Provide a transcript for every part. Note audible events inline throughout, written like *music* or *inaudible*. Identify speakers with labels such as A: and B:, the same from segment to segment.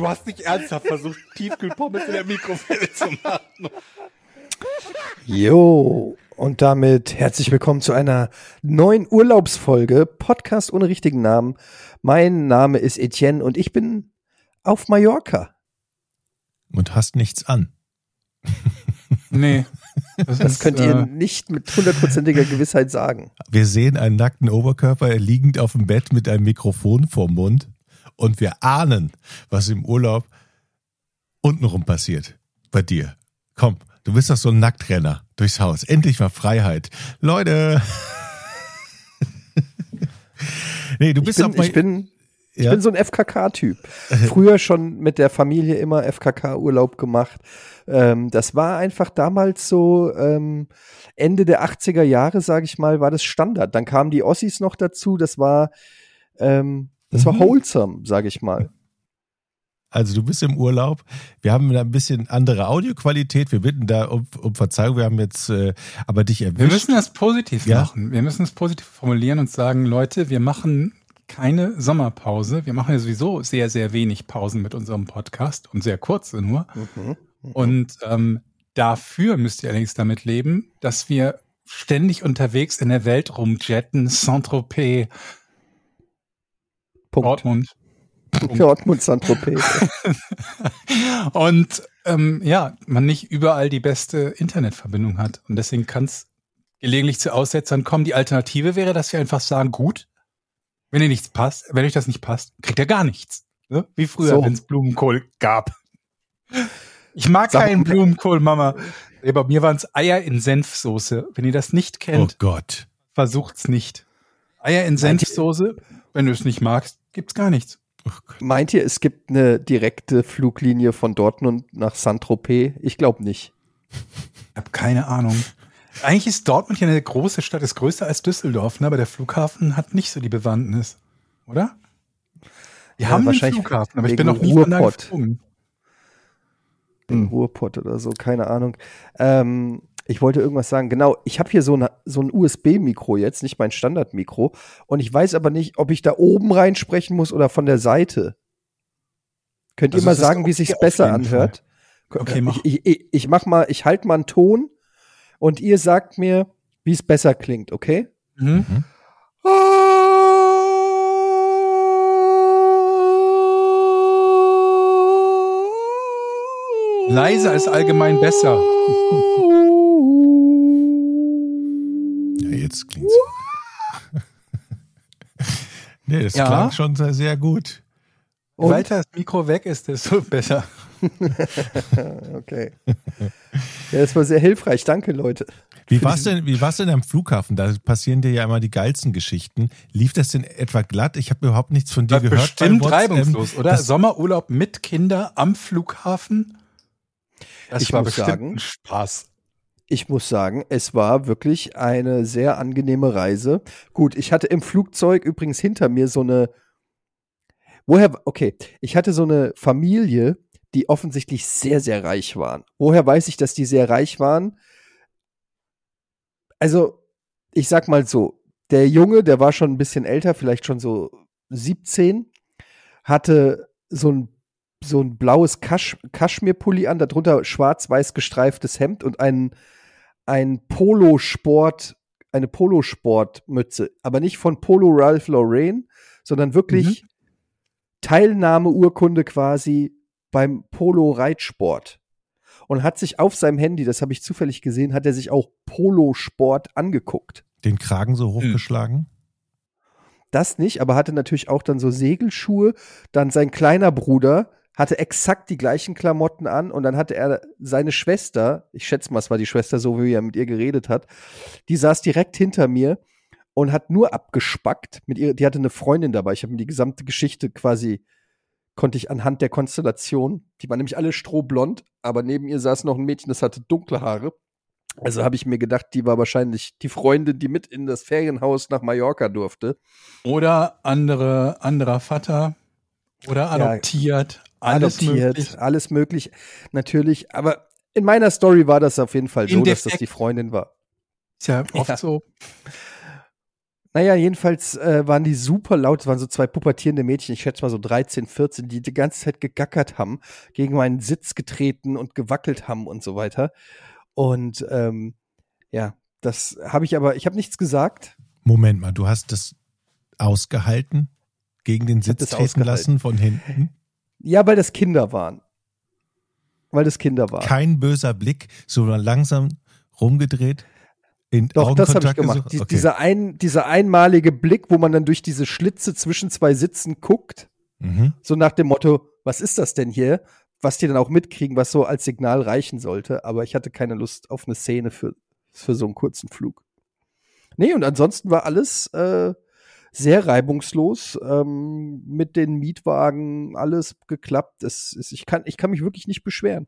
A: Du hast nicht ernsthaft versucht, Tiefkühlpommes in der Mikrowelle zu machen.
B: Jo, und damit herzlich willkommen zu einer neuen Urlaubsfolge, Podcast ohne richtigen Namen. Mein Name ist Etienne und ich bin auf Mallorca.
C: Und hast nichts an. *laughs*
D: Nee.
B: Das
D: ist,
B: könnt
D: äh,
B: ihr nicht mit hundertprozentiger Gewissheit sagen.
C: Wir sehen einen nackten Oberkörper liegend auf dem Bett mit einem Mikrofon vorm Mund und wir ahnen, was im Urlaub untenrum passiert. Bei dir. Komm, du bist doch so ein Nacktrenner durchs Haus. Endlich mal Freiheit. Leute. *laughs* nee, du
B: Ich
C: bist
B: bin,
C: auf mein,
B: ich bin, ich
C: Ja?
B: bin so ein FKK-Typ. *laughs* Früher schon mit der Familie immer FKK-Urlaub gemacht. Ähm, das war einfach damals so ähm, Ende der 80er Jahre, sage ich mal, war das Standard. Dann kamen die Ossis noch dazu. Das war, ähm, das war
C: Mhm.
B: wholesome, sage ich mal.
C: Also du bist im Urlaub. Wir haben ein bisschen andere Audioqualität. Wir bitten da um, um Verzeihung. Wir haben jetzt äh, aber dich erwischt.
D: Wir müssen das positiv
C: Ja.
D: machen. Wir müssen es positiv formulieren und sagen, Leute, wir machen keine Sommerpause. Wir machen ja sowieso sehr, sehr wenig Pausen mit unserem Podcast und sehr kurze nur.
B: Mhm.
D: Und ähm, dafür müsst ihr allerdings damit leben, dass wir ständig unterwegs in der Welt rumjetten, Saint-Tropez,
B: Punkt.
D: Dortmund.
B: Dortmund Saint-Tropez. *laughs*
D: Und ähm, ja, man nicht überall die beste Internetverbindung hat. Und deswegen kann es gelegentlich zu Aussetzern kommen. Die Alternative wäre, dass wir einfach sagen, gut, wenn ihr nichts passt, wenn euch das nicht passt, kriegt ihr gar nichts. Ne? Wie früher,
B: So.
D: wenn es Blumenkohl gab. Ich mag
B: Sag
D: keinen Blumenkohl, Mama. Nee, Bei mir waren es Eier in Senfsoße. Wenn ihr das nicht
C: Oh
D: kennt,
C: Gott.
D: versucht's nicht. Eier in Senfsoße, wenn du es nicht magst, gibt's gar nichts.
C: Oh.
B: Meint ihr, es gibt eine direkte Fluglinie von Dortmund nach Saint-Tropez? Ich glaube nicht.
D: Ich habe keine Ahnung. Eigentlich ist Dortmund ja eine große Stadt, ist größer als Düsseldorf, ne? aber der Flughafen hat nicht so die Bewandtnis, oder? Wir
B: Ja,
D: haben einen
B: wahrscheinlich
D: Flughafen, aber ich bin noch nie von da
B: Ruhrpott.
D: geflogen.
B: in
D: Hm.
B: Ruhrpott oder so, keine Ahnung. Ähm, ich wollte irgendwas sagen. Genau, ich habe hier so, eine, so ein USB-Mikro jetzt, nicht mein Standardmikro. Und ich weiß aber nicht, ob ich da oben reinsprechen muss oder von der Seite. Könnt ihr
D: Also
B: mal
D: es ist
B: sagen, wie
D: okay
B: sich's
D: auf
B: besser anhört?
D: Okay, mach.
B: Ich, ich, ich mach mal, ich halte mal einen Ton und ihr sagt mir, wie es besser klingt, okay?
D: Mhm. Leise ist allgemein besser. *laughs*
C: Jetzt klingt's. *laughs* nee, das
D: Ja.
C: klang schon sehr, sehr gut.
D: Je
B: Und?
D: weiter das Mikro weg ist, desto *laughs* besser. *laughs*
B: Okay. Ja, das war sehr hilfreich. Danke, Leute.
C: Wie war's denn, wie war's denn am Flughafen? Da passieren dir ja immer die geilsten Geschichten. Lief das denn etwa glatt? Ich habe überhaupt nichts von dir
D: War
C: gehört.
D: bestimmt reibungslos, oder?
C: Das,
D: Sommerurlaub mit Kinder am Flughafen? Das
B: Ich
D: war
B: muss
D: bestimmt
B: sagen,
D: ein Spaß.
B: Ich muss sagen, es war wirklich eine sehr angenehme Reise. Gut, ich hatte im Flugzeug übrigens hinter mir so eine. Woher, okay, ich hatte so eine Familie, die offensichtlich sehr, sehr reich waren. Woher weiß ich, dass die sehr reich waren? Also, ich sag mal so, der Junge, der war schon ein bisschen älter, vielleicht schon so 17, hatte so ein so ein blaues Kasch Kaschmirpulli an, darunter schwarz-weiß gestreiftes Hemd und ein, ein Polosport, eine Polosportmütze, aber nicht von Polo Ralph Lauren, sondern wirklich Teilnahmeurkunde quasi beim Polo-Reitsport. Und hat sich auf seinem Handy, das habe ich zufällig gesehen, hat er sich auch Polosport angeguckt.
C: den Kragen so hochgeschlagen?
B: Das nicht, aber hatte natürlich auch dann so Segelschuhe. Dann sein kleiner Bruder hatte exakt die gleichen Klamotten an und dann hatte er seine Schwester, ich schätze mal, es war die Schwester, so wie er mit ihr geredet hat, die saß direkt hinter mir und hat nur abgespackt mit ihr, die hatte eine Freundin dabei. Ich habe mir die gesamte Geschichte quasi konnte ich anhand der Konstellation, die waren nämlich alle strohblond, aber neben ihr saß noch ein Mädchen, das hatte dunkle Haare. Also habe ich mir gedacht, die war wahrscheinlich die Freundin, die mit in das Ferienhaus nach Mallorca durfte.
D: Oder andere, anderer Vater. Oder adoptiert. Alles
B: Adoptiert,
D: möglich.
B: alles möglich, natürlich. Aber in meiner Story war das auf jeden Fall so,
D: In
B: dass das die Freundin war.
D: Ist ja oft
B: Ja.
D: so. *laughs*
B: Naja, jedenfalls äh, waren die super laut. Es waren so zwei pubertierende Mädchen, ich schätze mal so 13, 14, die die ganze Zeit gegackert haben, gegen meinen Sitz getreten und gewackelt haben und so weiter. Und ähm, ja, das habe ich aber, ich habe nichts gesagt.
C: Moment mal, du hast das ausgehalten, gegen den Sitz treten lassen von hinten.
B: Ja, weil das Kinder waren. Weil das Kinder waren.
C: Kein böser Blick, so langsam rumgedreht. In
B: Doch, das habe ich gemacht. Die,
C: Okay.
B: dieser, ein, dieser einmalige Blick, wo man dann durch diese Schlitze zwischen zwei Sitzen guckt,
C: Mhm.
B: so nach dem Motto, was ist das denn hier? Was die dann auch mitkriegen, was so als Signal reichen sollte. Aber ich hatte keine Lust auf eine Szene für, für so einen kurzen Flug. Nee, und ansonsten war alles äh, sehr reibungslos. Ähm, mit den Mietwagen alles geklappt. Es, es, ich, kann, ich kann mich wirklich nicht beschweren.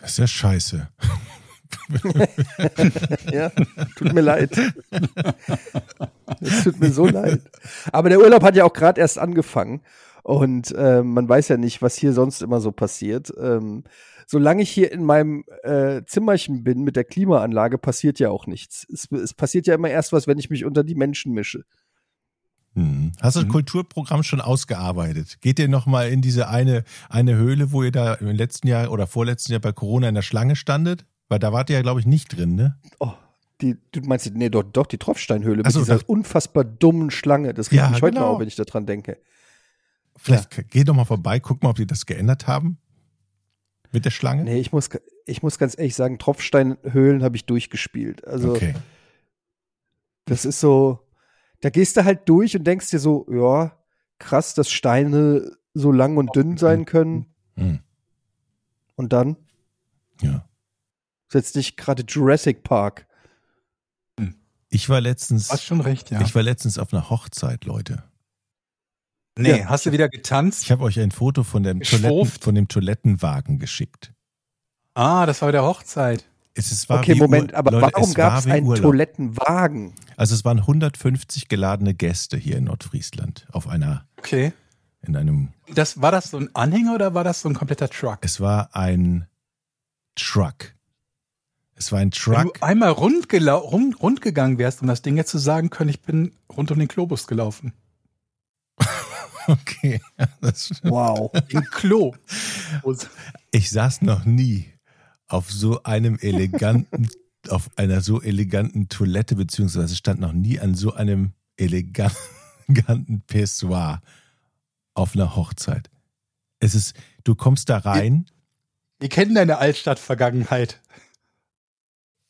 C: Das ist ja scheiße. *laughs*
B: Ja, tut mir leid. Es tut mir so leid. Aber der Urlaub hat ja auch gerade erst angefangen und ähm, man weiß ja nicht, was hier sonst immer so passiert. Ähm, solange ich hier in meinem äh, Zimmerchen bin mit der Klimaanlage, passiert ja auch nichts. Es, es passiert ja immer erst was, wenn ich mich unter die Menschen mische.
C: Mhm. Hast du das
D: Mhm.
C: Kulturprogramm schon ausgearbeitet? Geht ihr nochmal in diese eine, eine Höhle, wo ihr da im letzten Jahr oder vorletzten Jahr bei Corona in der Schlange standet? Weil da wart ihr ja, glaube ich, nicht drin, ne?
B: Oh, die, du meinst, nee, doch, doch die Tropfsteinhöhle
C: Ach so,
B: mit dieser
C: das-
B: unfassbar dummen Schlange. Das regt
C: Ja,
B: mich heute noch
C: genau.
B: auf, wenn ich daran denke.
C: Vielleicht geh doch mal vorbei, guck mal, ob die das geändert haben. Mit der Schlange?
B: Nee, ich muss, ich muss ganz ehrlich sagen, Tropfsteinhöhlen habe ich durchgespielt. Also
C: okay.
B: Das ist so, da gehst du halt durch und denkst dir so, ja, krass, dass Steine so lang und dünn sein können.
C: Mhm.
B: Und dann
C: Ja.
B: setzt dich gerade Jurassic Park.
C: Ich war letztens,
D: Hast schon recht, ja.
C: ich war letztens auf einer Hochzeit, Leute.
D: Nee,
B: Ja.
D: hast du wieder getanzt?
C: Ich habe euch ein Foto von dem, Toiletten, von dem Toilettenwagen geschickt.
D: Ah, das war bei der Hochzeit.
C: Es, es war
B: Okay, Moment,
C: Ur-
B: aber
C: Leute,
B: warum gab es einen
C: Urlaub.
B: Toilettenwagen?
C: Also es waren 150 geladene Gäste hier in Nordfriesland auf einer,
D: Okay.
C: in einem,
D: Das, war das so ein Anhänger oder war das so ein kompletter Truck?
C: es war ein Truck. Es war ein
D: Wenn
C: Truck.
D: du einmal rund, rund, rund gegangen wärst, um das Ding jetzt zu sagen können, ich bin rund um den Globus gelaufen. *laughs*
C: Okay. Das,
B: Wow.
D: Den Klo.
C: ich saß noch nie auf so einem eleganten, *laughs* auf einer so eleganten Toilette, beziehungsweise stand noch nie an so einem eleganten Pissoir auf einer Hochzeit. Es ist, du kommst da rein,
D: Wir kennen deine Altstadt-Vergangenheit.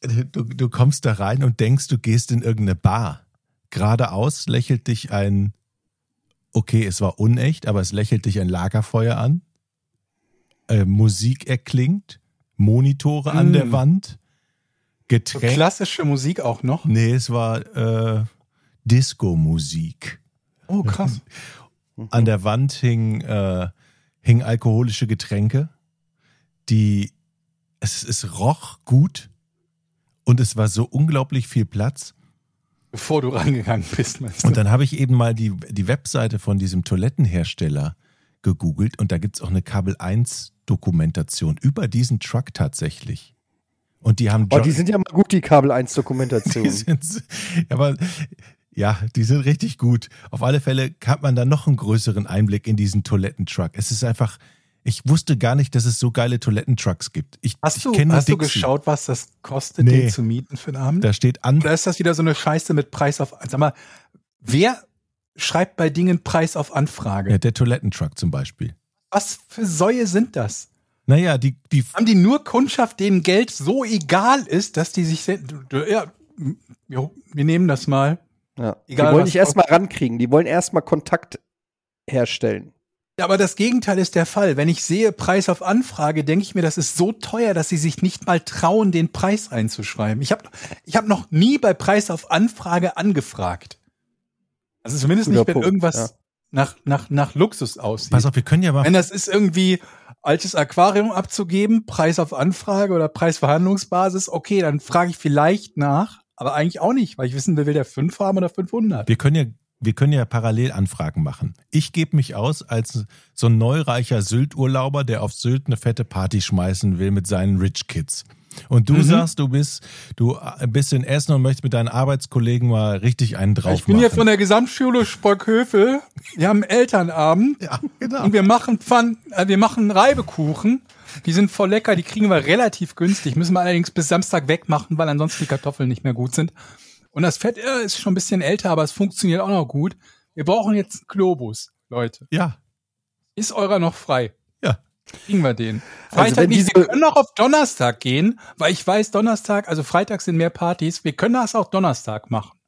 C: du, du kommst da rein und denkst, du gehst in irgendeine Bar. Geradeaus lächelt dich ein, okay, es war unecht, aber es lächelt dich ein Lagerfeuer an. Äh, Musik erklingt, Monitore an
D: Mm.
C: der Wand,
D: So
C: Getränke.
D: klassische Musik auch noch.
C: Nee, es war äh, Disco-Musik.
D: Oh, krass. *laughs*
C: An der Wand hing, äh, hing alkoholische Getränke, die es, es roch gut und es war so unglaublich viel Platz.
D: Bevor du rangegangen bist, meinst du?
C: Und dann habe ich eben mal die, die Webseite von diesem Toilettenhersteller gegoogelt und da gibt es auch eine Kabel 1 Dokumentation über diesen Truck tatsächlich. Und die haben
B: Oh, die sind ja mal gut, die Kabel 1 Dokumentation. *laughs*
C: Die sind, aber ja, die sind richtig gut. Auf alle Fälle hat man da noch einen größeren Einblick in diesen Toilettentruck. Es ist einfach, ich wusste gar nicht, dass es so geile Toilettentrucks gibt. Ich,
D: Hast
C: ich
D: du,
C: nur
D: hast du geschaut, was das kostet,
C: Nee.
D: den zu mieten für einen Abend?
C: Da steht an,
D: Oder ist das wieder so eine Scheiße mit Preis auf, sag mal, wer schreibt bei Dingen Preis auf Anfrage?
C: ja, der Toilettentruck zum Beispiel.
D: Was für Säue sind das?
C: Naja, die, die,
D: Haben die nur Kundschaft, denen Geld so egal ist, dass die sich, ja, wir, wir nehmen das mal.
B: Ja.
D: Egal,
B: die wollen nicht erstmal rankriegen, die wollen erstmal Kontakt herstellen.
D: Ja, aber das Gegenteil ist der Fall. Wenn ich sehe Preis auf Anfrage, denke ich mir, das ist so teuer, dass sie sich nicht mal trauen, den Preis einzuschreiben. Ich habe ich hab noch nie bei Preis auf Anfrage angefragt. Also zumindest
B: Guter
D: nicht, wenn
B: Punkt,
D: irgendwas
B: ja.
D: nach, nach, nach Luxus aussieht.
C: Pass auf, wir können ja mal.
D: Wenn das ist irgendwie altes Aquarium abzugeben, Preis auf Anfrage oder Preisverhandlungsbasis, okay, dann frage ich vielleicht nach, aber eigentlich auch nicht, weil ich wissen will, will der 5 haben oder 500.
C: Wir können ja, wir können ja parallel Anfragen machen. Ich gebe mich aus als so ein neureicher Sylt-Urlauber, der auf Sylt eine fette Party schmeißen will mit seinen Rich Kids. Und du
D: Mhm.
C: sagst, du bist, du bist in Essen und möchtest mit deinen Arbeitskollegen mal richtig einen drauf
D: ich bin
C: machen.
D: hier von der Gesamtschule Sprockhövel. Wir haben Elternabend
C: ja, genau.
D: und wir machen Pfann, äh, wir machen Reibekuchen. Die sind voll lecker, die kriegen wir relativ günstig. Müssen wir allerdings bis Samstag wegmachen, weil ansonsten die Kartoffeln nicht mehr gut sind. Und das Fett äh, ist schon ein bisschen älter, aber es funktioniert auch noch gut. Wir brauchen jetzt einen Globus, Leute.
C: Ja,
D: Ist eurer noch frei?
C: ja.
D: Kriegen wir den.
B: Also
D: Freitag
B: wenn
D: nicht. Wir können auch auf Donnerstag gehen, weil ich weiß, Donnerstag, also Freitag sind mehr Partys. Wir können das auch Donnerstag machen.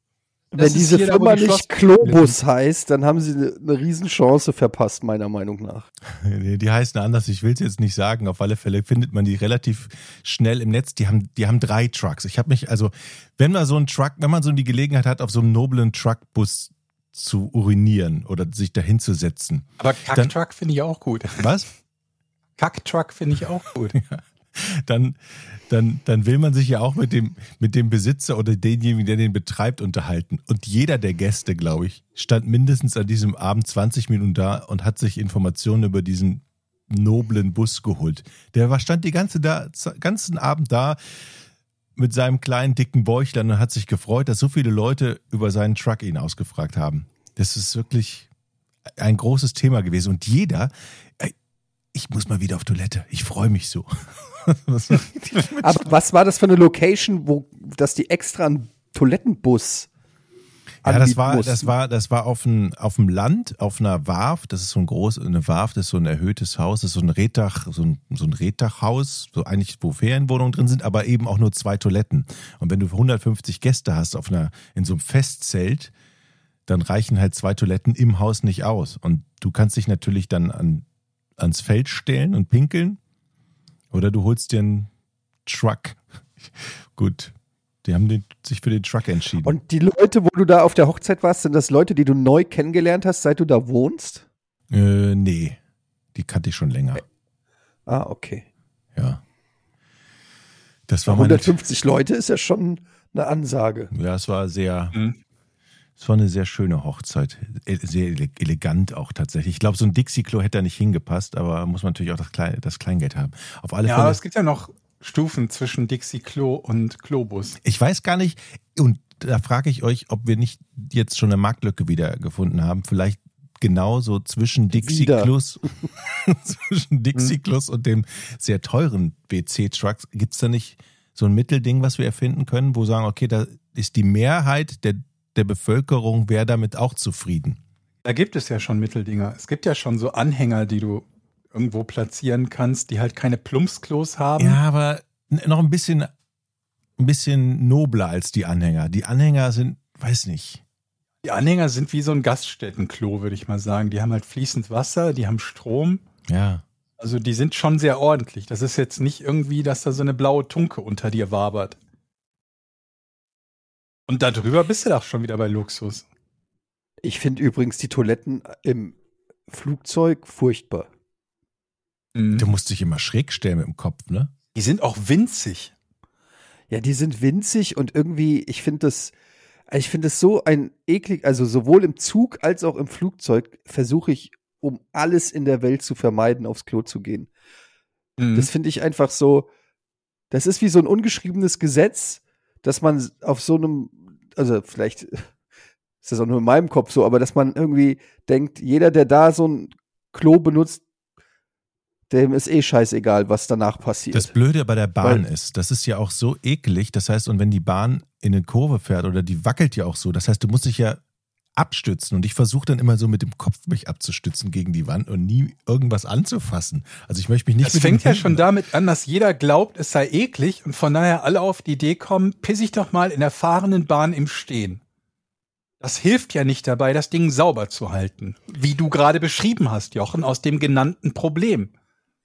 D: Das
B: Wenn diese Firma
D: die
B: nicht Globus heißt, dann haben sie eine, Riesenchance verpasst, meiner Meinung nach. *laughs*
C: Nee, Die heißen anders, ich will es jetzt nicht sagen. Auf alle Fälle findet man die relativ schnell im Netz. Die haben, die haben drei Trucks. Ich habe mich, also, wenn man so einen Truck, wenn man so die Gelegenheit hat, auf so einem noblen Truckbus zu urinieren oder sich dahin zu setzen.
D: Aber
C: Dann-
D: Kacktruck finde ich auch gut.
C: Was?
D: Kacktruck finde ich auch gut. *laughs* *laughs*
C: Dann, dann, dann will man sich ja auch mit dem, mit dem Besitzer oder denjenigen, der den betreibt, unterhalten. Und jeder der Gäste, glaube ich, stand mindestens an diesem Abend 20 Minuten da und hat sich Informationen über diesen noblen Bus geholt. Der war, stand die ganze ganzen Abend da mit seinem kleinen dicken Bäuchlein und hat sich gefreut, dass so viele Leute über seinen Truck ihn ausgefragt haben. Das ist wirklich ein großes Thema gewesen. Und jeder, ey, ich muss mal wieder auf Toilette. Ich freue mich so. *laughs* Was
B: Aber was war das für eine Location, wo dass die extra einen Toilettenbus
C: Ja, das war,
B: mussten?
C: das war, das war auf dem, auf dem Land, auf einer Warf. Das ist so ein groß, eine Warf, das ist so ein erhöhtes Haus, das ist so ein Reddach, so ein, so ein Reddachhaus, so eigentlich, wo Ferienwohnungen drin sind, aber eben auch nur zwei Toiletten. Und wenn du 150 Gäste hast auf einer, in so einem Festzelt, dann reichen halt zwei Toiletten im Haus nicht aus. Und du kannst dich natürlich dann an, ans Feld stellen und pinkeln. Oder du holst dir einen Truck. *laughs* Gut. Die haben den, sich für den Truck entschieden.
B: Und die Leute, wo du da auf der Hochzeit warst, sind das Leute, die du neu kennengelernt hast, seit du da wohnst?
C: Äh, nee. Die kannte ich schon länger.
B: Ah, okay.
C: Ja. Das war meine,
B: 150 Leute ist ja schon eine Ansage.
C: ja, es war sehr,
D: Mhm.
C: Es war eine sehr schöne Hochzeit. E- Sehr ele- elegant auch tatsächlich. Ich glaube, so ein Dixie-Klo hätte da nicht hingepasst, aber muss man natürlich auch das, Klein, das Kleingeld haben. Auf alle
D: Ja, aber
C: Fälle.
D: es gibt ja noch Stufen zwischen Dixie Klo und Klobus.
C: Ich weiß gar nicht, und da frage ich euch, ob wir nicht jetzt schon eine Marktlücke wieder gefunden haben. Vielleicht genauso zwischen Dixie-Klos *laughs* zwischen Dixie-Klos und dem sehr teuren BC-Trucks. Gibt es da nicht so ein Mittelding, was wir erfinden können, wo wir sagen, okay, da ist die Mehrheit der, der Bevölkerung, wäre damit auch zufrieden?
D: Da gibt es ja schon Mitteldinger. Es gibt ja schon so Anhänger, die du irgendwo platzieren kannst, die halt keine Plumpsklos haben.
C: Ja, aber noch ein bisschen, ein bisschen nobler als die Anhänger. Die Anhänger sind, weiß nicht.
D: Die Anhänger sind wie so ein Gaststättenklo, würde ich mal sagen. Die haben halt fließend Wasser, die haben Strom.
C: Ja.
D: Also die sind schon sehr ordentlich. Das ist jetzt nicht irgendwie, dass da so eine blaue Tunke unter dir wabert. Und darüber bist du doch schon wieder bei Luxus.
B: Ich finde übrigens die Toiletten im Flugzeug furchtbar.
D: Mhm.
C: Du musst dich immer schräg stellen mit dem Kopf, ne?
D: Die sind auch winzig.
B: Ja, die sind winzig und irgendwie, ich finde das, ich finde es so ein eklig, also sowohl im Zug als auch im Flugzeug versuche ich, um alles in der Welt zu vermeiden, aufs Klo zu gehen.
D: Mhm.
B: Das finde ich einfach so, das ist wie so ein ungeschriebenes Gesetz, dass man auf so einem, also vielleicht ist das auch nur in meinem Kopf so, aber dass man irgendwie denkt, jeder, der da so ein Klo benutzt, dem ist eh scheißegal, was danach passiert.
C: Das Blöde bei der Bahn
B: Weil-
C: ist, das ist ja auch so eklig. Das heißt, und wenn die Bahn in eine Kurve fährt oder die wackelt ja auch so, das heißt, du musst dich ja abstützen. Und ich versuche dann immer so mit dem Kopf mich abzustützen gegen die Wand und nie irgendwas anzufassen. Also ich möchte mich nicht
D: Das
C: mit
D: fängt ja schon damit an, dass jeder glaubt, es sei eklig und von daher alle auf die Idee kommen, piss ich doch mal in der fahrenden Bahn im Stehen. Das hilft ja nicht dabei, das Ding sauber zu halten. Wie du gerade beschrieben hast, Jochen, aus dem genannten Problem.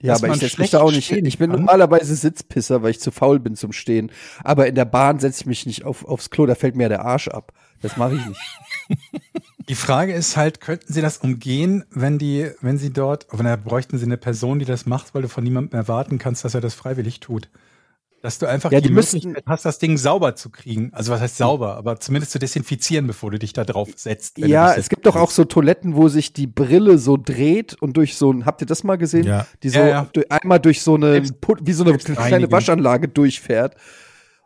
B: Ja, aber ich setze mich da auch nicht hin. Ich bin
D: kann.
B: normalerweise Sitzpisser, weil ich zu faul bin zum Stehen. Aber in der Bahn setze ich mich nicht auf, aufs Klo, da fällt mir der Arsch ab. Das mache ich nicht. *laughs*
D: Die Frage ist halt, könnten sie das umgehen, wenn die, wenn sie dort, wenn da bräuchten sie eine Person, die das macht, weil du von niemandem erwarten kannst, dass er das freiwillig tut. Dass du einfach
B: Ja,
D: die
B: die
D: Möglichkeit hast, das Ding sauber zu kriegen. Also was heißt sauber, aber zumindest zu desinfizieren, bevor du dich da drauf setzt.
B: Ja, es gibt doch auch so Toiletten, wo sich die Brille so dreht und durch so ein, habt ihr das mal gesehen?
C: Ja.
B: Die so
D: Ja, ja.
B: durch, einmal durch so eine, wie so eine kleine. Waschanlage durchfährt.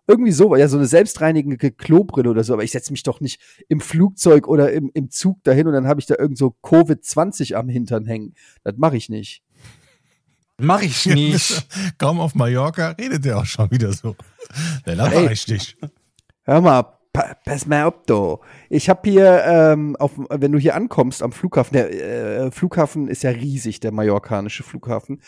B: Irgendwie so, ja, so eine selbstreinigende Klobrille oder so, aber ich setze mich doch nicht im Flugzeug oder im, im Zug dahin und dann habe ich da irgend so Covid-20 am Hintern hängen. Das mache ich nicht.
D: Mach ich nicht. *laughs*
C: Kaum auf Mallorca redet er auch schon wieder so. Der lacht
B: Ey.
C: richtig.
B: Hör mal, pa pass mal auf, du. Ich habe hier, ähm, auf, wenn du hier ankommst am Flughafen, der äh, Flughafen ist ja riesig, der mallorcanische Flughafen.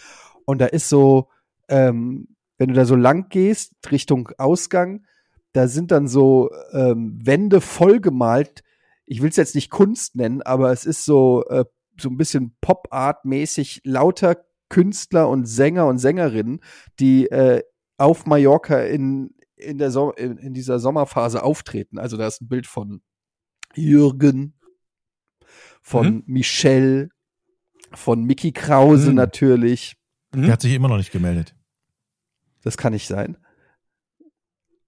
B: Und da ist so, ähm, wenn du da so lang gehst, Richtung Ausgang, da sind dann so ähm, Wände vollgemalt. Ich will es jetzt nicht Kunst nennen, aber es ist so, äh, so ein bisschen Pop-Art-mäßig lauter Künstler und Sänger und Sängerinnen, die äh, auf Mallorca in, in, der so in, in dieser Sommerphase auftreten. Also da ist ein Bild von Jürgen, von
D: Mhm.
B: Michelle, von Mickey Krause
C: Mhm.
B: natürlich.
C: Der hat sich immer noch nicht gemeldet.
B: Das kann nicht sein.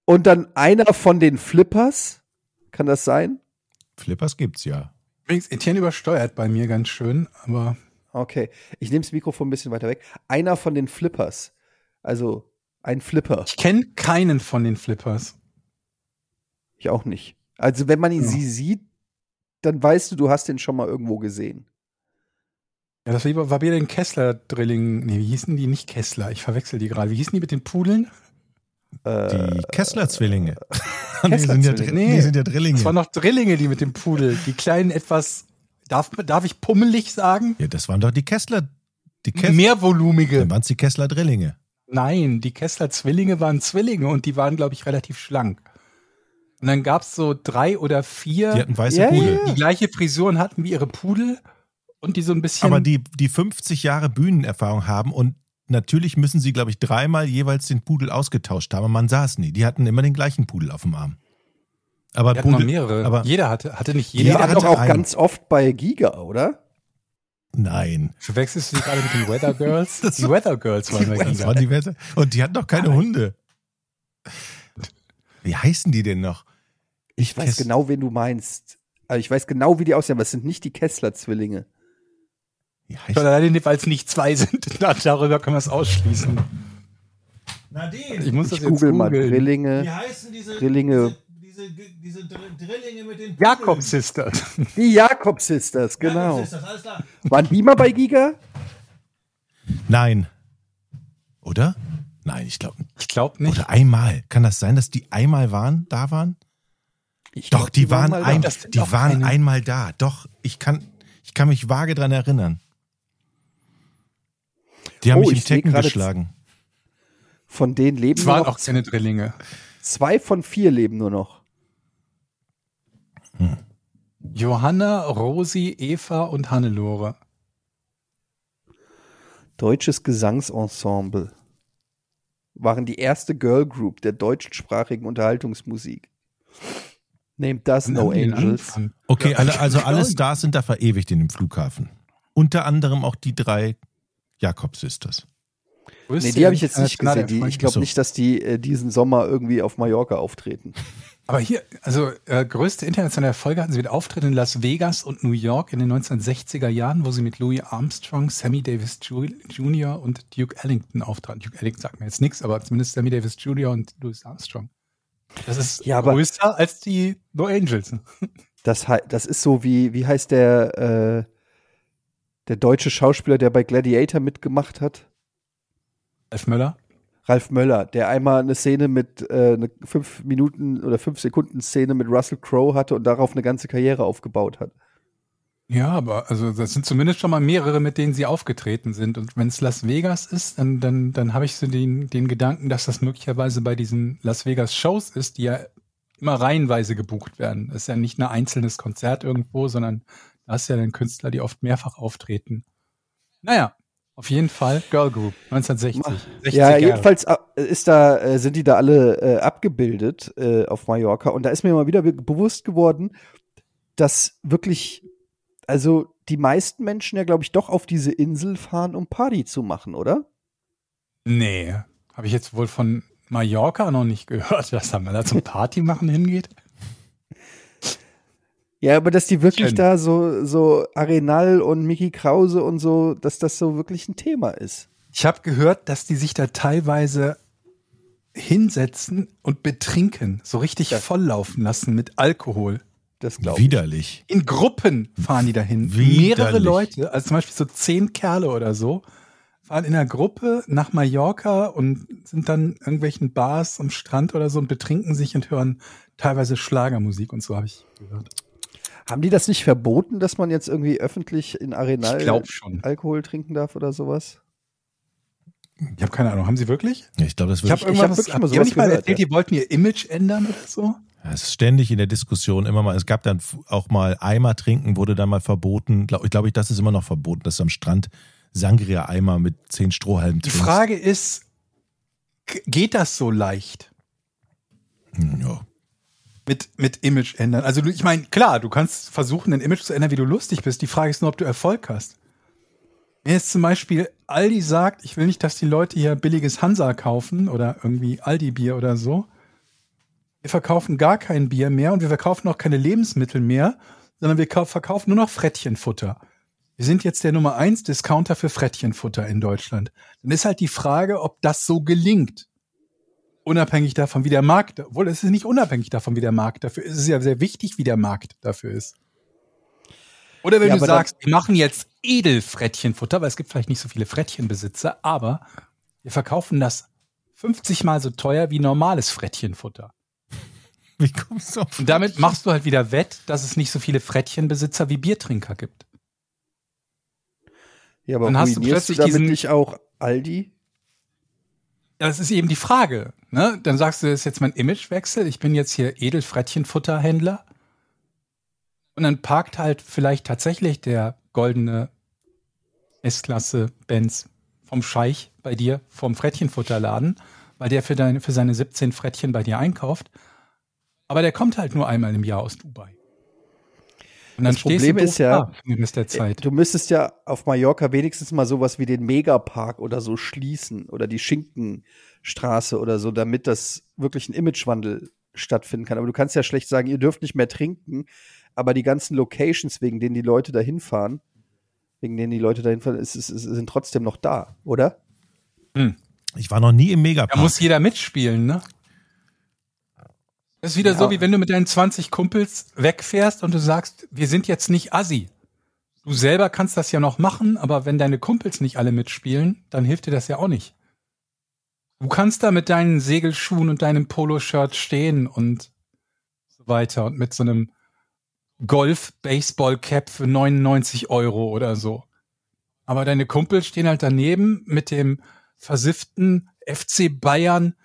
B: Und dann einer von den Flippers. Kann das sein?
C: Flippers gibt's ja.
D: Übrigens, Etienne übersteuert bei mir ganz schön, aber
B: Okay. Ich nehme das Mikrofon ein bisschen weiter weg. Einer von den Flippers. Also ein Flipper.
D: ich kenne keinen von den Flippers.
B: Ich auch nicht. Also wenn man ihn
D: Ja.
B: sie sieht, dann weißt du, du hast den schon mal irgendwo gesehen.
D: Ja, das war war wieder den Kessler-Drilling. Nee, wie hießen die? Nicht Kessler. Ich verwechsel die gerade. Wie hießen die mit den Pudeln?
B: Äh, *laughs*
C: Die Kessler-Zwillinge. die,
B: Kessler-Zwillinge.
C: sind ja, Dr-
D: Nee.
C: die sind ja Drillinge.
D: Es waren noch Drillinge, die mit dem Pudel. Die kleinen etwas, darf, darf ich pummelig sagen?
C: ja, das waren doch die Kessler. Die Kess
D: Mehrvolumige.
C: Dann waren es die Kessler-Drillinge.
D: Nein, die Kessler-Zwillinge waren Zwillinge und die waren, glaube ich, relativ schlank. Und dann gab's so drei oder vier,
C: Die hatten weiße
B: Ja,
C: Pudel.
D: die gleiche Frisuren hatten wie ihre Pudel und die so ein bisschen.
C: Aber die, die 50 Jahre Bühnenerfahrung haben und natürlich müssen sie, glaube ich, dreimal jeweils den Pudel ausgetauscht haben. Man sah es nie. Die hatten immer den gleichen Pudel auf dem Arm. Aber
D: noch
C: Pudel,
D: mehrere.
C: aber
D: jeder hatte, hatte nicht jeder.
C: jeder hatte
B: doch auch
C: einen.
B: ganz oft bei Giga, oder?
C: nein.
D: Verwechselst du die gerade mit den Weather Girls? *laughs*
C: Das-
D: die Weather Girls waren bei Giga.
C: waren die Werte. Und die hatten doch keine Hunde. Wie heißen die denn noch?
B: Ich weiß
C: Kess-
B: genau, wen du meinst. Also ich weiß genau, wie die aussehen, aber es sind nicht die Kessler-Zwillinge.
C: Wie
D: Schon alleine, weil es nicht zwei sind. *laughs* Da- Darüber können wir es ausschließen.
C: Nadine.
D: Ich muss
B: Ich
D: das jetzt
B: google mal
D: googeln.
B: Drillinge.
C: heißen diese,
B: Drillinge.
C: Diese, diese, Drillinge mit den
D: Jakob Sisters. *laughs*
B: Die Jakob Sisters, genau.
C: alles klar.
B: Waren die mal bei Giga?
C: Nein. Oder? Nein, ich glaube.
D: Ich glaube nicht.
C: Oder einmal. Kann das sein, dass die einmal waren, da waren?
B: Ich
C: Doch,
B: glaub,
C: die, waren,
B: mal da.
C: ein, die waren
D: keine-
C: einmal da. Doch, ich kann, ich kann mich vage dran erinnern. Die haben
B: Oh,
C: mich
B: ich
C: im
B: gerade
C: geschlagen.
B: Von denen leben
D: Es
B: nur
D: waren
B: noch
D: auch keine Drillinge.
B: zwei von vier leben nur noch.
D: Johanna, Rosi, Eva und Hannelore.
B: Deutsches Gesangsensemble. Waren die erste Girl Group der deutschsprachigen Unterhaltungsmusik. Nehmt das, No Angels.
D: Anfang?
C: Okay,
D: Ja,
C: alle, also alle Stars sind da verewigt in dem Flughafen. Unter anderem auch die drei Jakob Sisters.
B: Nee, die habe ich jetzt nicht
D: internationale
B: gesehen. Die, ich glaube nicht, dass die äh, diesen Sommer irgendwie auf Mallorca auftreten.
D: Aber hier, also äh, größte internationale Erfolge hatten sie mit Auftritten in Las Vegas und New York in den 1960er Jahren, wo sie mit Louis Armstrong, Sammy Davis Jr. und Duke Ellington auftraten. Duke Ellington sagt mir jetzt nichts, aber zumindest Sammy Davis Jr. und Louis Armstrong. Das ist
B: Ja, aber-
D: größer als die No Angels. *laughs*
B: Das, das ist so wie, wie heißt der, äh, der deutsche Schauspieler, der bei Gladiator mitgemacht hat?
D: Ralf Möller.
B: Ralf Möller, der einmal eine Szene mit, äh, eine fünf Minuten oder fünf Sekunden Szene mit Russell Crowe hatte und darauf eine ganze Karriere aufgebaut hat.
D: Ja, aber also das sind zumindest schon mal mehrere, mit denen sie aufgetreten sind. Und wenn es Las Vegas ist, dann, dann, dann habe ich so den, den Gedanken, dass das möglicherweise bei diesen Las Vegas Shows ist, die ja immer reihenweise gebucht werden. Das ist ja nicht ein einzelnes Konzert irgendwo, sondern da ist ja dann Künstler, die oft mehrfach auftreten. Naja, auf jeden Fall Girl Group 1960. 60
B: Ja, jedenfalls äh, ist da, äh, sind die da alle äh, abgebildet äh, auf Mallorca und da ist mir mal wieder be- bewusst geworden, dass wirklich, also die meisten Menschen ja, glaube ich, doch auf diese Insel fahren, um Party zu machen, oder?
D: Nee, habe ich jetzt wohl von Mallorca noch nicht gehört, *laughs* dass man da zum Party machen hingeht.
B: Ja, aber dass die wirklich
D: Schön.
B: da so, so Arenal und Mickey Krause und so, dass das so wirklich ein Thema ist.
D: Ich habe gehört, dass die sich da teilweise hinsetzen und betrinken, so richtig
B: Ja.
D: volllaufen lassen mit Alkohol.
B: Das glaube ich.
C: Widerlich.
D: In Gruppen fahren die dahin.
C: Widerlich.
D: Mehrere Leute, also zum Beispiel so zehn Kerle oder so, fahren in einer Gruppe nach Mallorca und sind dann in irgendwelchen Bars am Strand oder so und betrinken sich und hören teilweise Schlagermusik und so habe ich gehört.
B: Haben die das nicht verboten, dass man jetzt irgendwie öffentlich in Arenal
D: Ich.
B: Alkohol trinken darf oder sowas?
D: Ich habe keine Ahnung. Haben sie wirklich?
C: Ich glaube, das
D: Ich
C: wird
D: habe
B: ich
D: irgendwann
B: hab
D: was,
B: wirklich
D: hab
B: mal
D: die
B: sowas
D: nicht mal
B: gehört,
D: erzählt,
B: ja.
D: die wollten ihr Image ändern oder so.
C: Es ist ständig in der Diskussion immer mal. Es gab dann auch mal Eimer trinken, wurde dann mal verboten. Glaub, ich glaube, ich, das ist immer noch verboten, dass du am Strand Sangria-Eimer mit zehn Strohhalmen
D: Die
C: trinkst.
D: Frage ist, geht das so leicht?
C: Hm, Ja.
D: Mit, mit Image ändern. Also ich meine, klar, du kannst versuchen, ein Image zu ändern, wie du lustig bist. Die Frage ist nur, ob du Erfolg hast. Wenn jetzt zum Beispiel Aldi sagt, ich will nicht, dass die Leute hier billiges Hansa kaufen oder irgendwie Aldi-Bier oder so. Wir verkaufen gar kein Bier mehr und wir verkaufen auch keine Lebensmittel mehr, sondern wir kau- verkaufen nur noch Frettchenfutter. Wir sind jetzt der Nummer eins Discounter für Frettchenfutter in Deutschland. Dann ist halt die Frage, ob das so gelingt unabhängig davon, wie der Markt, obwohl es ist nicht unabhängig davon, wie der Markt dafür ist. Es ist ja sehr wichtig, wie der Markt dafür ist. Oder wenn
B: Ja,
D: du sagst, wir machen jetzt Edelfrettchenfutter, weil es gibt vielleicht nicht so viele Frettchenbesitzer, aber wir verkaufen das 50 mal so teuer wie normales Frettchenfutter. *laughs*
C: Wie kommst du auf
D: Und damit machst du halt wieder wett, dass es nicht so viele Frettchenbesitzer wie Biertrinker gibt.
B: Ja, aber
D: Dann hast du plötzlich
B: damit
D: diesen-
B: nicht auch Aldi?
D: Das ist eben die Frage. Ne? Dann sagst du, das ist jetzt mein Imagewechsel. Ich bin jetzt hier Edelfrettchenfutterhändler. Und dann parkt halt vielleicht tatsächlich der goldene S-Klasse Benz vom Scheich bei dir vom Frettchenfutterladen, weil der für, deine, für seine 17 Frettchen bei dir einkauft. Aber der kommt halt nur einmal im Jahr aus Dubai. Und dann
B: Das Problem ist ja-
D: da Zeit.
B: Du müsstest ja auf Mallorca wenigstens mal sowas wie den Megapark oder so schließen oder die Schinkenstraße oder so, damit das wirklich ein Imagewandel stattfinden kann. Aber du kannst ja schlecht sagen, ihr dürft nicht mehr trinken, aber die ganzen Locations, wegen denen die Leute da hinfahren, wegen denen die Leute da hinfahren, ist, ist, ist, sind trotzdem noch da, oder?
C: Ich war noch nie im
D: Da
C: Megapark.
D: muss jeder mitspielen, ne? Das ist wieder
B: Ja.
D: so, wie wenn du mit deinen 20 Kumpels wegfährst und du sagst, wir sind jetzt nicht Assi. Du selber kannst das ja noch machen, aber wenn deine Kumpels nicht alle mitspielen, dann hilft dir das ja auch nicht. Du kannst da mit deinen Segelschuhen und deinem Poloshirt stehen und so weiter und mit so einem Golf-Baseball-Cap für 99 Euro oder so. Aber deine Kumpels stehen halt daneben mit dem versifften FC Bayern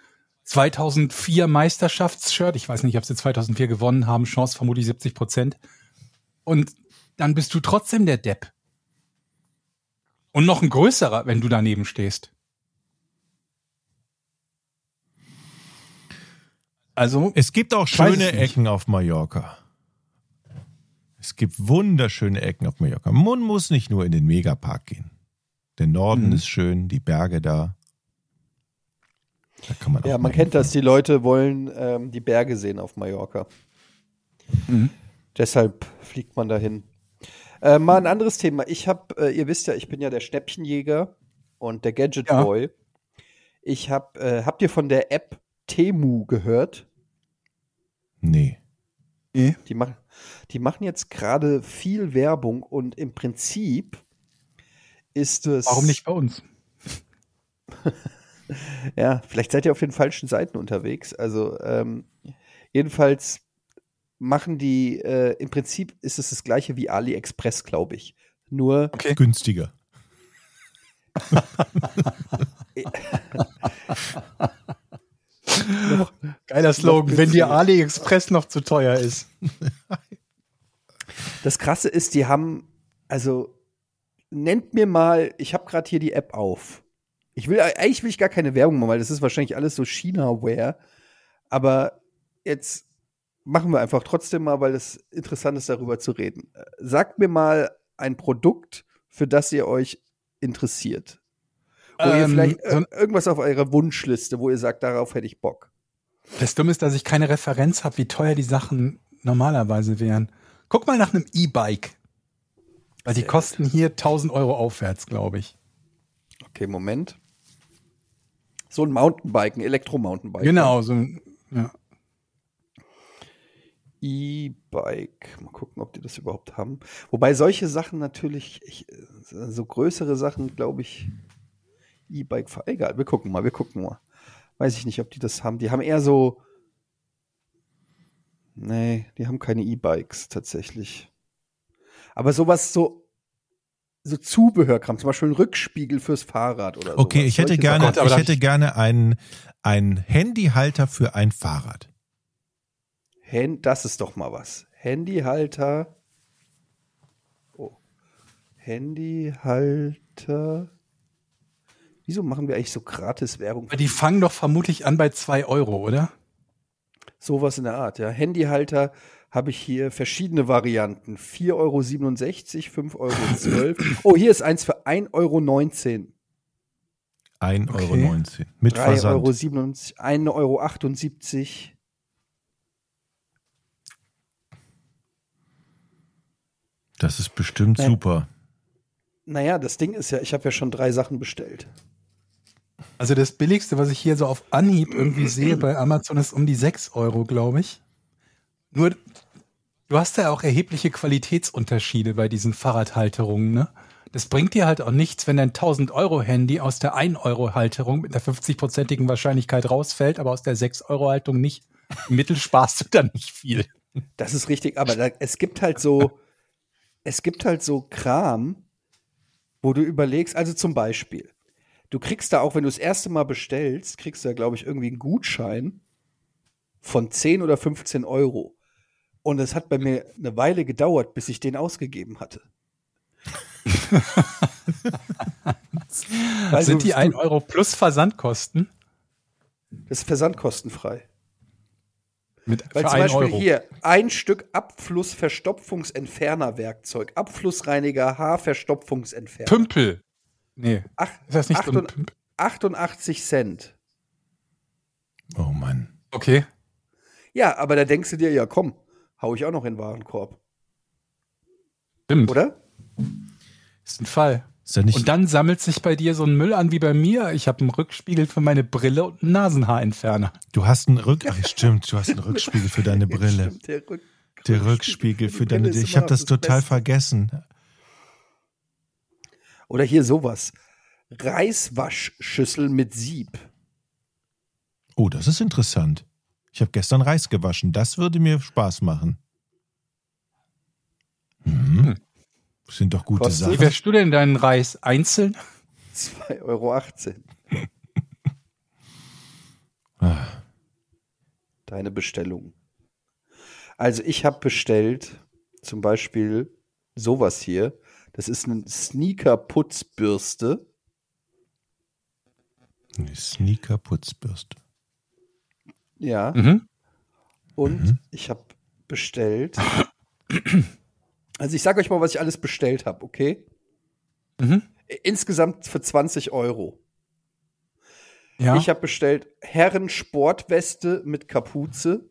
D: 2004 Meisterschaftsshirt. Ich weiß nicht, ob sie 2004 gewonnen haben. Chance vermutlich 70 Prozent. Und dann bist du trotzdem der Depp. Und noch ein größerer, wenn du daneben stehst. Also,
C: Es gibt auch schöne. Ecken auf Mallorca. Es gibt wunderschöne Ecken auf Mallorca. Man muss nicht nur in den Megapark gehen. Der Norden
D: Mhm.
C: ist schön, die Berge da. Da kann man
B: Ja, man kennt das. Die Leute wollen ähm, die Berge sehen auf Mallorca.
D: Mhm.
B: Deshalb fliegt man dahin. Äh, mal ein anderes Thema. Ich habe, äh, ihr wisst ja, ich bin ja der Schnäppchenjäger und der Gadget
D: Ja.
B: Boy. Ich habe, äh, habt ihr von der App Temu gehört?
C: Nee.
B: Die machen, die machen jetzt gerade viel Werbung und im Prinzip ist es.
D: warum nicht bei uns? *laughs*
B: Ja, vielleicht seid ihr auf den falschen Seiten unterwegs. Also ähm, jedenfalls machen die, äh, im Prinzip ist es das gleiche wie AliExpress, glaube ich. Nur
D: Okay.
C: Günstiger. *laughs*
D: Geiler
B: Slogan, wenn dir
D: AliExpress noch zu teuer ist.
B: das Krasse ist, die haben, also nennt mir mal, ich habe gerade hier die App auf. Ich will, eigentlich will ich gar keine Werbung machen, weil das ist wahrscheinlich alles so China-Ware. Aber jetzt machen wir einfach trotzdem mal, weil es interessant ist, darüber zu reden. Äh, Sagt mir mal ein Produkt, für das ihr euch interessiert. Wo ihr
D: Ähm,
B: vielleicht
D: so
B: äh, irgendwas auf eurer Wunschliste, wo ihr sagt, darauf hätte ich Bock.
D: Das Dumme ist, dass ich keine Referenz habe, wie teuer die Sachen normalerweise wären. Guck mal nach einem E-Bike. Weil die
B: Sehr
D: kosten hier 1000 Euro aufwärts, glaube ich.
B: Okay, Moment. So ein Mountainbike, ein Elektro-Mountainbike.
D: Genau, so ein, ja.
B: E-Bike. Mal gucken, ob die das überhaupt haben. Wobei solche Sachen natürlich, ich, so größere Sachen, glaube ich, E-Bike, egal, wir gucken mal, wir gucken mal. Weiß ich nicht, ob die das haben. Die haben eher so, nee, die haben keine E-Bikes tatsächlich. Aber sowas so, so Zubehörkram, zum Beispiel ein Rückspiegel fürs Fahrrad oder so.
C: Okay, ich hätte
B: Solche
C: gerne,
D: aber
C: ich hätte gerne einen, einen Handyhalter für ein Fahrrad.
B: Hand, das ist doch mal was. Handyhalter. Oh. Handyhalter. Wieso machen wir eigentlich so gratis Werbung?
D: Aber die fangen doch vermutlich an bei 2 Euro, oder?
B: Sowas in der Art, ja. Handyhalter habe ich hier verschiedene Varianten. 4,67 Euro, 5,12 Euro. Oh, hier ist eins für 1,19 Euro.
C: 1,19
D: Okay.
C: Euro. Mit
B: 3,77
C: Versand.
B: Euro, 1,78 Euro.
C: Das ist bestimmt
B: Nein.
C: super.
B: Naja, das Ding ist ja, ich habe ja schon drei Sachen bestellt.
D: Also das billigste, was ich hier so auf Anhieb irgendwie *clears throat* sehe bei Amazon, ist um die 6 Euro, glaube ich. Nur, du hast ja auch erhebliche Qualitätsunterschiede bei diesen Fahrradhalterungen, ne? Das bringt dir halt auch nichts, wenn dein 1000-Euro-Handy aus der 1-Euro-Halterung mit einer 50-prozentigen Wahrscheinlichkeit rausfällt, aber aus der 6-Euro-Haltung nicht. Im Mittel sparst du dann nicht viel.
B: Das ist richtig, aber da, es gibt halt so, es gibt halt so Kram, wo du überlegst, also zum Beispiel, du kriegst da auch, wenn du das erste Mal bestellst, kriegst du da, glaube ich, irgendwie einen Gutschein von 10 oder 15 Euro. Und es hat bei mir eine Weile gedauert, bis ich den ausgegeben hatte. Weil *laughs*
D: Sind die 1 Euro plus Versandkosten?
B: Das ist versandkostenfrei.
D: Mit,
B: Weil zum
D: 1
B: Beispiel
D: Euro.
B: hier ein Stück Abflussverstopfungsentfernerwerkzeug, Abflussreiniger Haarverstopfungsentferner.
D: Pümpel. Nee.
B: Ach,
D: Ist das nicht so ein
B: achtund-
D: Pümpel?
B: 88 Cent.
C: Oh Mann.
D: Okay.
B: Ja, aber da denkst du dir, ja komm, hau ich auch noch in den Warenkorb.
D: Stimmt.
B: Oder?
D: Ist ein Fall.
C: Ist ja nicht,
D: Und dann sammelt sich bei dir so ein Müll an wie bei mir. Ich habe einen Rückspiegel für meine Brille und einen Nasenhaarentferner.
C: du hast einen Rück, ach, stimmt, du hast einen Rückspiegel für deine *laughs* Brille.
B: Stimmt, der, Rück
C: Der Rückspiegel
B: Die
C: für deine,
B: Brille
C: ich habe das total
B: Beste.
C: vergessen.
B: Oder hier sowas. Reiswaschschüssel mit Sieb.
C: Oh, das ist interessant. Ich habe gestern Reis gewaschen. Das würde mir Spaß machen. Mhm. Das sind doch gute
B: Kostet-
D: Wie
C: Sachen.
D: wäschst du denn deinen Reis einzeln? *laughs*
B: 2,18 Euro.
C: Ah,
B: Deine Bestellung. Also ich habe bestellt zum Beispiel sowas hier. Das ist eine Sneaker-Putzbürste.
C: eine Sneaker-Putzbürste.
B: Ja.
D: Mhm.
B: Und
C: Mhm.
B: ich habe bestellt. *clears throat* Also ich sage euch mal, was ich alles bestellt habe, okay?
D: Mhm.
B: Insgesamt für 20 Euro.
D: Ja.
B: Ich habe bestellt Herren Sportweste mit Kapuze,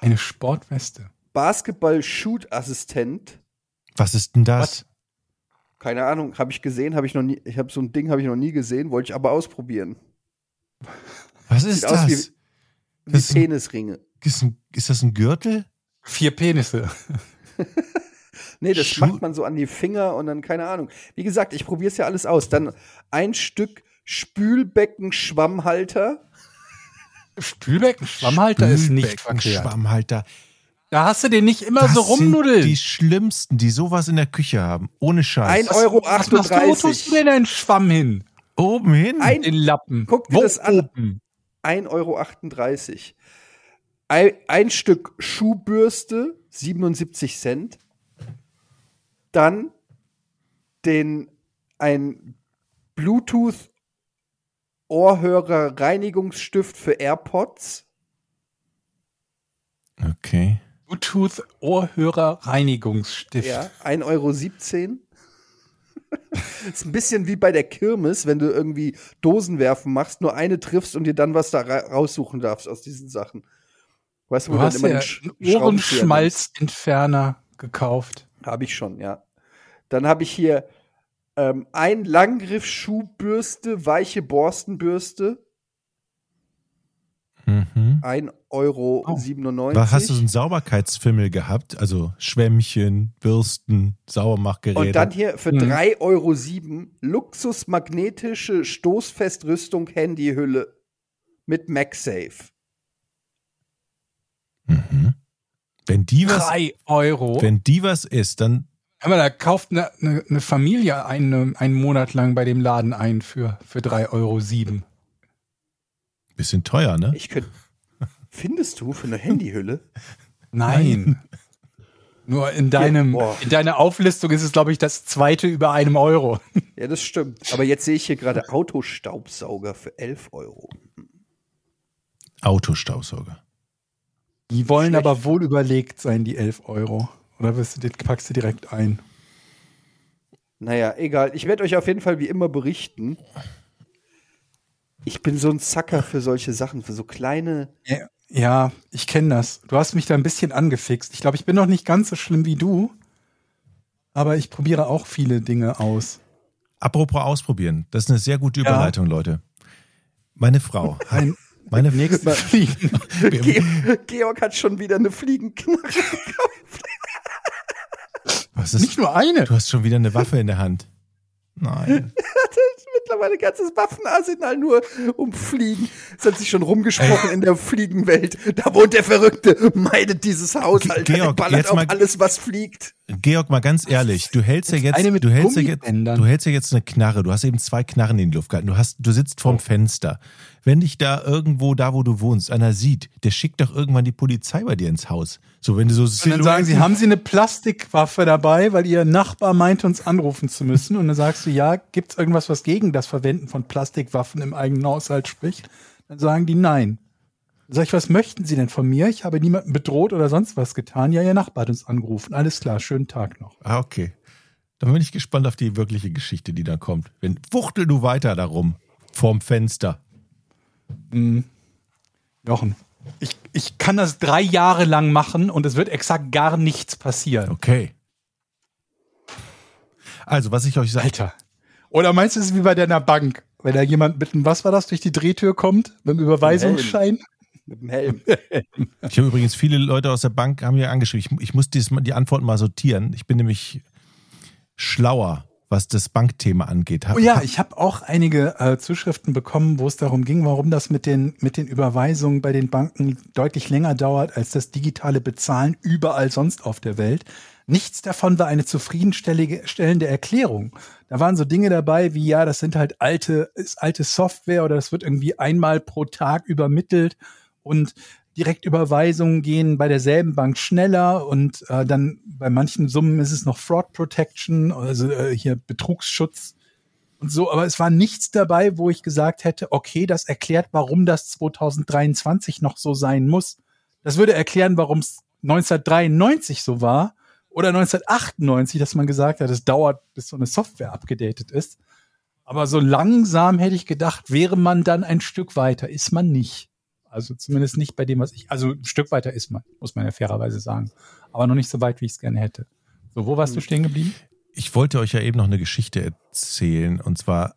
D: eine Sportweste.
B: Basketball-Shoot-Assistent.
C: Was ist denn das?
B: Keine Ahnung, habe ich gesehen, habe ich noch nie. Ich habe so ein Ding habe ich noch nie gesehen, wollte ich aber ausprobieren. *laughs*
C: Was ist
B: Sieht aus
C: das?
B: wie,
C: Das
B: wie
C: ist ein-
B: Penisringe.
C: ist, ein, ist das ein Gürtel?
D: Vier Penisse. *laughs*
B: Nee, das
C: Schu-
B: macht man so an die Finger und dann keine Ahnung. Wie gesagt, ich probiere es ja alles aus. Dann ein Stück Spülbecken-Schwammhalter.
D: Spülbecken, Schwammhalter ist nicht
C: Spülbecken,
D: verkehrt.
C: Schwammhalter.
D: Da hast du den nicht immer
C: Das
D: so
C: sind
D: rumnudeln.
C: die Schlimmsten, die sowas in der Küche haben. Ohne Scheiß.
B: Ein Euro
D: Was machst du? Wo tust du denn deinen Schwamm hin?
C: Oben hin.
B: Ein-
D: Den Lappen.
B: Guck dir
D: Wo
B: das an.
D: oben?
B: 1,38 Euro. Ein, ein Stück Schuhbürste, 77 Cent. Dann den, ein Bluetooth Ohrhörer Reinigungsstift für AirPods.
C: Okay.
D: Bluetooth Ohrhörer Reinigungsstift.
B: Ja, 1,17 Euro. *laughs* ist ein bisschen wie bei der Kirmes, wenn du irgendwie Dosenwerfen machst, nur eine triffst und dir dann was da ra raussuchen darfst aus diesen Sachen. Weißt du, wo
D: Du hast
B: dann immer
D: ja Ohrenschmalzentferner gekauft.
B: Habe ich schon, ja. Dann habe ich hier ähm, ein Langgriff-Schuhbürste, weiche Borstenbürste,
C: Mhm.
B: 1,97 Euro.
C: Was hast du so einen Sauberkeitsfimmel gehabt? Also Schwämmchen, Bürsten, Saubermachgeräte.
B: Und dann hier für
D: Mhm.
B: 3,07 Euro Luxus magnetische Stoßfestrüstung Handyhülle mit MagSafe.
C: mhm. Wenn die was,
D: Drei Euro.
C: wenn die was ist, dann
D: Hör mal, da kauft eine, eine, eine Familie einen, einen Monat lang bei dem Laden ein für, für 3,07 Euro.
C: Bisschen teuer, ne?
B: Ich könnte. Findest du für eine Handyhülle?
D: Nein. Nur in deinem,
B: boah.
D: in deiner Auflistung ist es, glaube ich, das zweite über einem Euro. *laughs*
B: Ja, das stimmt. Aber jetzt sehe ich hier gerade Autostaubsauger für 11 Euro.
C: Autostaubsauger.
D: Die wollen
B: Schlecht.
D: aber wohl überlegt sein, die 11 Euro. Oder wirst du, den packst du direkt ein?
B: Naja, egal. Ich werde euch auf jeden Fall wie immer berichten. Ich bin so ein Zacker für solche Sachen, für so kleine.
D: Ja, ja ich kenne das. Du hast mich da ein bisschen angefixt. Ich glaube, ich bin noch nicht ganz so schlimm wie du. Aber ich probiere auch viele Dinge aus.
C: Apropos ausprobieren, das ist eine sehr gute Überleitung, Leute. Meine Frau *laughs*
D: Ein
C: meine *laughs*
D: nächstes Fliegen.
B: Ge Georg hat schon wieder eine Fliegenknarre.
C: Was ist,
D: Nicht nur eine.
C: du hast schon wieder eine Waffe in der Hand. Nein. *laughs*
B: Mittlerweile ganzes Waffenarsenal nur um Fliegen. Es hat sich schon rumgesprochen in der Fliegenwelt. Da wohnt der Verrückte, meidet dieses Haus,
C: Ge-
B: Alter.
C: Georg,
B: ballert
C: jetzt
B: auf
C: mal-
B: alles, was fliegt.
C: Georg, mal ganz ehrlich, du hältst ja jetzt,
D: eine mit
C: du hältst ja jetzt, du hältst ja jetzt eine Knarre. Du hast eben zwei Knarren in die Luft gehalten. Du hast, du sitzt
D: Oh.
C: vorm Fenster. Wenn dich da irgendwo, da wo du wohnst, einer sieht, der schickt doch irgendwann die Polizei bei dir ins Haus. So, wenn du so
D: Und dann sagen sie, haben Sie eine Plastikwaffe dabei, weil Ihr Nachbar meinte, uns anrufen zu müssen. Und dann sagst du, ja, gibt es irgendwas, was gegen das Verwenden von Plastikwaffen im eigenen Haushalt spricht? Dann sagen die nein. Dann sag ich, was möchten Sie denn von mir? Ich habe niemanden bedroht oder sonst was getan. Ja, Ihr Nachbar hat uns angerufen. Alles klar, schönen Tag noch.
C: Ah, okay. Dann bin ich gespannt auf die wirkliche Geschichte, die da kommt. Wenn wuchtel du weiter darum vorm Fenster.
D: Jochen, ich, ich kann das drei Jahre lang machen und es wird exakt gar nichts passieren.
C: Okay. Also, was ich euch sage,
D: Alter. Oder meinst du, es wie bei deiner Bank? Wenn da jemand mit einem, was war das, durch die Drehtür kommt? Mit dem Überweisungsschein?
B: Mit dem Helm. *laughs*
C: ich habe übrigens viele Leute aus der Bank haben mir angeschrieben. Ich, ich muss dieses, die Antworten mal sortieren. Ich bin nämlich schlauer, was das Bankthema angeht.
D: Oh ja, ich habe auch einige äh, Zuschriften bekommen, wo es darum ging, warum das mit den, mit den Überweisungen bei den Banken deutlich länger dauert als das digitale Bezahlen überall sonst auf der Welt. Nichts davon war eine zufriedenstellende Erklärung. Da waren so Dinge dabei wie, ja, das sind halt alte, ist alte Software oder das wird irgendwie einmal pro Tag übermittelt und Direktüberweisungen gehen bei derselben Bank schneller und äh, dann bei manchen Summen ist es noch Fraud Protection, also äh, hier Betrugsschutz und so, aber es war nichts dabei, wo ich gesagt hätte, okay, das erklärt, warum das 2023 noch so sein muss. Das würde erklären, warum es 1993 so war oder 1998, dass man gesagt hat, es dauert, bis so eine Software abgedatet ist. Aber so langsam hätte ich gedacht, wäre man dann ein Stück weiter. Ist man nicht. Also zumindest nicht bei dem, was ich, also ein Stück weiter ist man, muss man ja fairerweise sagen. Aber noch nicht so weit, wie ich es gerne hätte. So, wo warst du stehen geblieben?
C: Ich wollte euch ja eben noch eine Geschichte erzählen und zwar,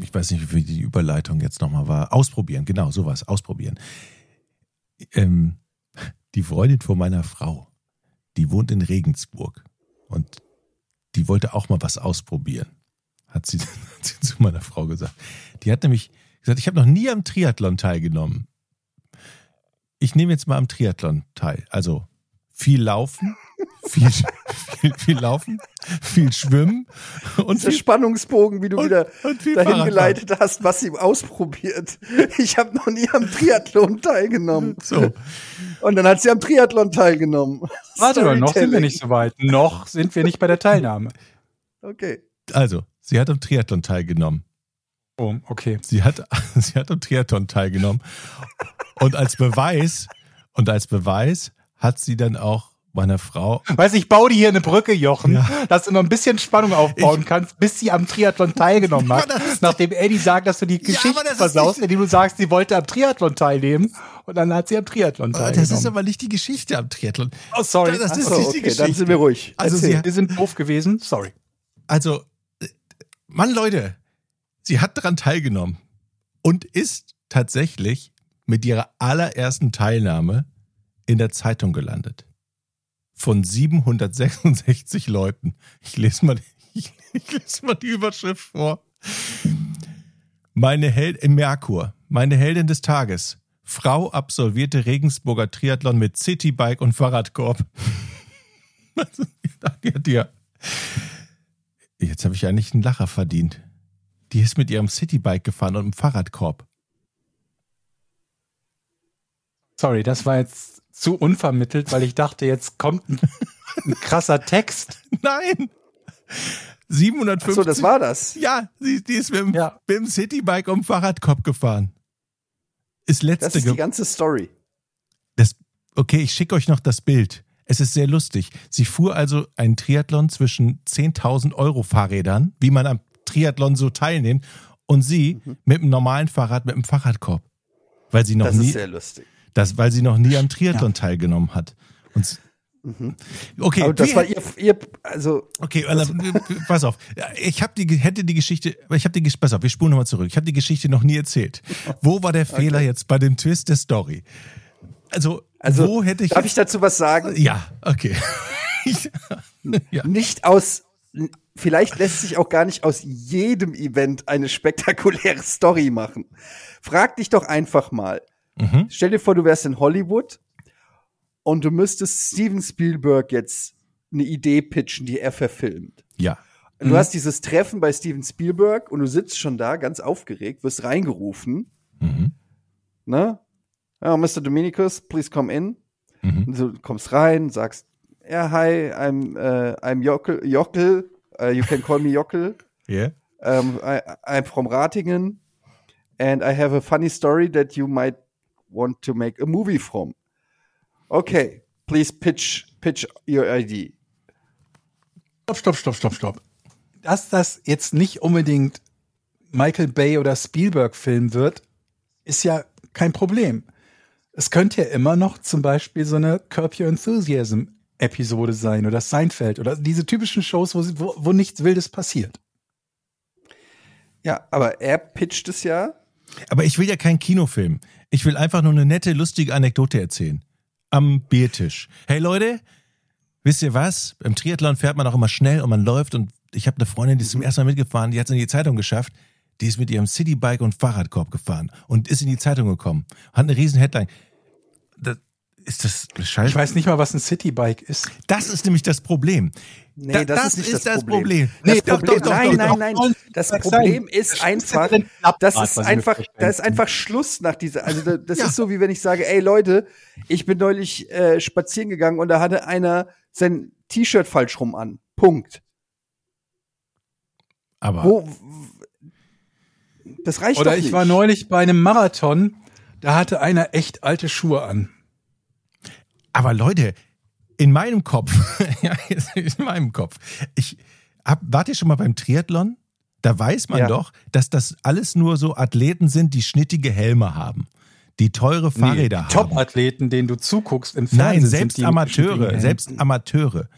C: ich weiß nicht, wie die Überleitung jetzt nochmal war. Ausprobieren, genau, sowas, ausprobieren. Ähm, die Freundin von meiner Frau, die wohnt in Regensburg und die wollte auch mal was ausprobieren, hat sie, *laughs* hat sie zu meiner Frau gesagt. Die hat nämlich gesagt, ich habe noch nie am Triathlon teilgenommen. Ich nehme jetzt mal am Triathlon teil. Also viel laufen, *laughs* viel, viel, viel laufen, viel schwimmen und
B: Der
C: viel,
B: Spannungsbogen, wie du
C: und,
B: wieder
C: und
B: dahin
C: Fahrradfahren.
B: geleitet hast, was sie ausprobiert. Ich habe noch nie am Triathlon teilgenommen.
C: So,
B: Und dann hat sie am Triathlon teilgenommen. *laughs*
D: Warte mal, noch sind wir nicht so weit. Noch sind wir nicht bei der Teilnahme.
B: Okay.
C: also, sie hat am Triathlon teilgenommen.
D: Oh, okay.
C: Sie hat, *laughs* sie hat am Triathlon teilgenommen. Und als Beweis, Und als Beweis hat sie dann auch meiner Frau.
D: Weiß ich, baue dir hier eine Brücke, Jochen,
C: Ja.
D: dass du noch ein bisschen Spannung aufbauen kannst, bis sie am Triathlon teilgenommen hat.
C: Das
D: Nachdem Eddie sagt, dass du die Geschichte
C: das ist
D: versaust, indem du sagst, sie wollte am Triathlon teilnehmen und dann hat sie am Triathlon
C: Das
D: teilgenommen.
C: ist aber nicht die Geschichte am Triathlon.
D: oh, sorry.
C: Das ist
B: So,
C: nicht die
B: okay,
C: Geschichte.
B: dann sind wir ruhig.
C: Also sie-
D: Wir sind doof gewesen, sorry.
C: Also, äh, Mann, Leute, sie hat daran teilgenommen und ist tatsächlich mit ihrer allerersten Teilnahme in der Zeitung gelandet. Von 766 *laughs* Leuten. Ich lese mal, ich, *laughs* ich lese mal die Überschrift vor. Meine Held im Merkur, meine Heldin des Tages. Frau absolvierte Regensburger Triathlon mit Citybike und Fahrradkorb. *laughs* Jetzt habe ich eigentlich einen Lacher verdient. Die ist mit ihrem Citybike gefahren und einem Fahrradkorb.
D: Sorry, das war jetzt zu unvermittelt, weil ich dachte, jetzt kommt ein, ein krasser Text. *laughs*
C: Nein! 750.
B: Achso, das war das.
C: Ja, sie, die ist mit dem,
D: Ja.
C: mit dem Citybike um Fahrradkorb gefahren. Ist letzte
B: Das ist die ganze Story.
C: das, Okay, ich schicke euch noch das Bild. Es ist sehr lustig. Sie fuhr also einen Triathlon zwischen 10.000 Euro Fahrrädern, wie man am Triathlon so teilnimmt, und sie mit einem normalen Fahrrad mit einem Fahrradkorb. Weil sie noch
B: Das
C: nie,
B: ist sehr lustig.
C: das, weil sie noch nie am Triathlon teilgenommen hat. Und s- okay,
B: Aber das
C: wie-
B: war ihr, ihr also
C: Okay, also, pass auf. Ich habe die hätte die Geschichte, ich habe die pass auf, wir spulen nochmal zurück. Ich habe die Geschichte noch nie erzählt. Wo war der Fehler jetzt bei dem Twist der Story? Also,
B: Also,
C: wo hätte ich
B: darf ich dazu was sagen?
C: Ja, okay. *laughs* Ja.
B: Nicht aus, vielleicht lässt sich auch gar nicht aus jedem Event eine spektakuläre *laughs* Story machen. Frag dich doch einfach mal.
C: Mhm.
B: Stell dir vor, du wärst in Hollywood und du müsstest Steven Spielberg jetzt eine Idee pitchen, die er verfilmt.
C: Ja.
B: Und Du hast dieses Treffen bei Steven Spielberg und du sitzt schon da, ganz aufgeregt, wirst reingerufen,
C: Mhm.
B: ne? Ja, Mr. Dominicus, please come in.
C: Mhm.
B: Du kommst rein, sagst, ja, hi, I'm, äh, I'm Jockel, Jockel, uh, you can call me Jockel. *laughs*
C: Yeah.
B: Um, I, I'm from Ratingen and I have a funny story that you might want to make a movie from. Okay, please pitch, pitch your ID.
D: Stopp, stopp, stopp, stopp, stopp. Dass das jetzt nicht unbedingt Michael Bay oder Spielberg-Film wird, ist ja kein Problem. Es könnte ja immer noch zum Beispiel so eine Curb Your Enthusiasm-Episode sein oder Seinfeld oder diese typischen Shows, wo, wo, wo nichts Wildes passiert.
B: Ja, aber er pitcht es ja.
C: Aber ich will ja keinen Kinofilm. Ich will einfach nur eine nette, lustige Anekdote erzählen. Am Biertisch. Hey Leute, wisst ihr was? Im Triathlon fährt man auch immer schnell und man läuft und ich habe eine Freundin, die ist zum ersten Mal mitgefahren, die hat es in die Zeitung geschafft. Die ist mit ihrem Citybike und Fahrradkorb gefahren und ist in die Zeitung gekommen. Hat eine riesen Headline. Das, ist das scheiße?
D: Ich weiß nicht mal, was ein Citybike ist.
C: Das ist nämlich das Problem.
B: Nee,
C: Da-
B: das,
C: das
B: ist nicht
C: ist
B: das,
C: das
B: Problem.
C: Problem.
B: Das
C: Nee, doch,
B: Problem
C: doch, doch,
B: nein,
C: doch,
B: nein,
C: doch.
B: nein. Das Problem ist
D: Das
B: einfach, das ist einfach, da ist einfach Schluss nach dieser, also da- das
C: Ja.
B: ist so wie wenn ich sage, ey Leute, ich bin neulich äh, spazieren gegangen und da hatte einer sein T-Shirt falsch rum an. Punkt.
C: Aber
B: Wo, das reicht
D: Oder
B: doch
D: ich
B: nicht.
D: war neulich bei einem Marathon, da hatte einer echt alte Schuhe an.
C: Aber Leute, in meinem Kopf, *laughs* ja, in meinem Kopf, ich hab, wart ihr schon mal beim Triathlon? Da weiß man
B: Ja.
C: doch, dass das alles nur so Athleten sind, die schnittige Helme haben, die teure Fahrräder haben.
D: Top-Athleten, denen du zuguckst im Fernsehen.
C: Nein,
D: sind
C: selbst
D: die
C: Amateure, selbst. Amateure.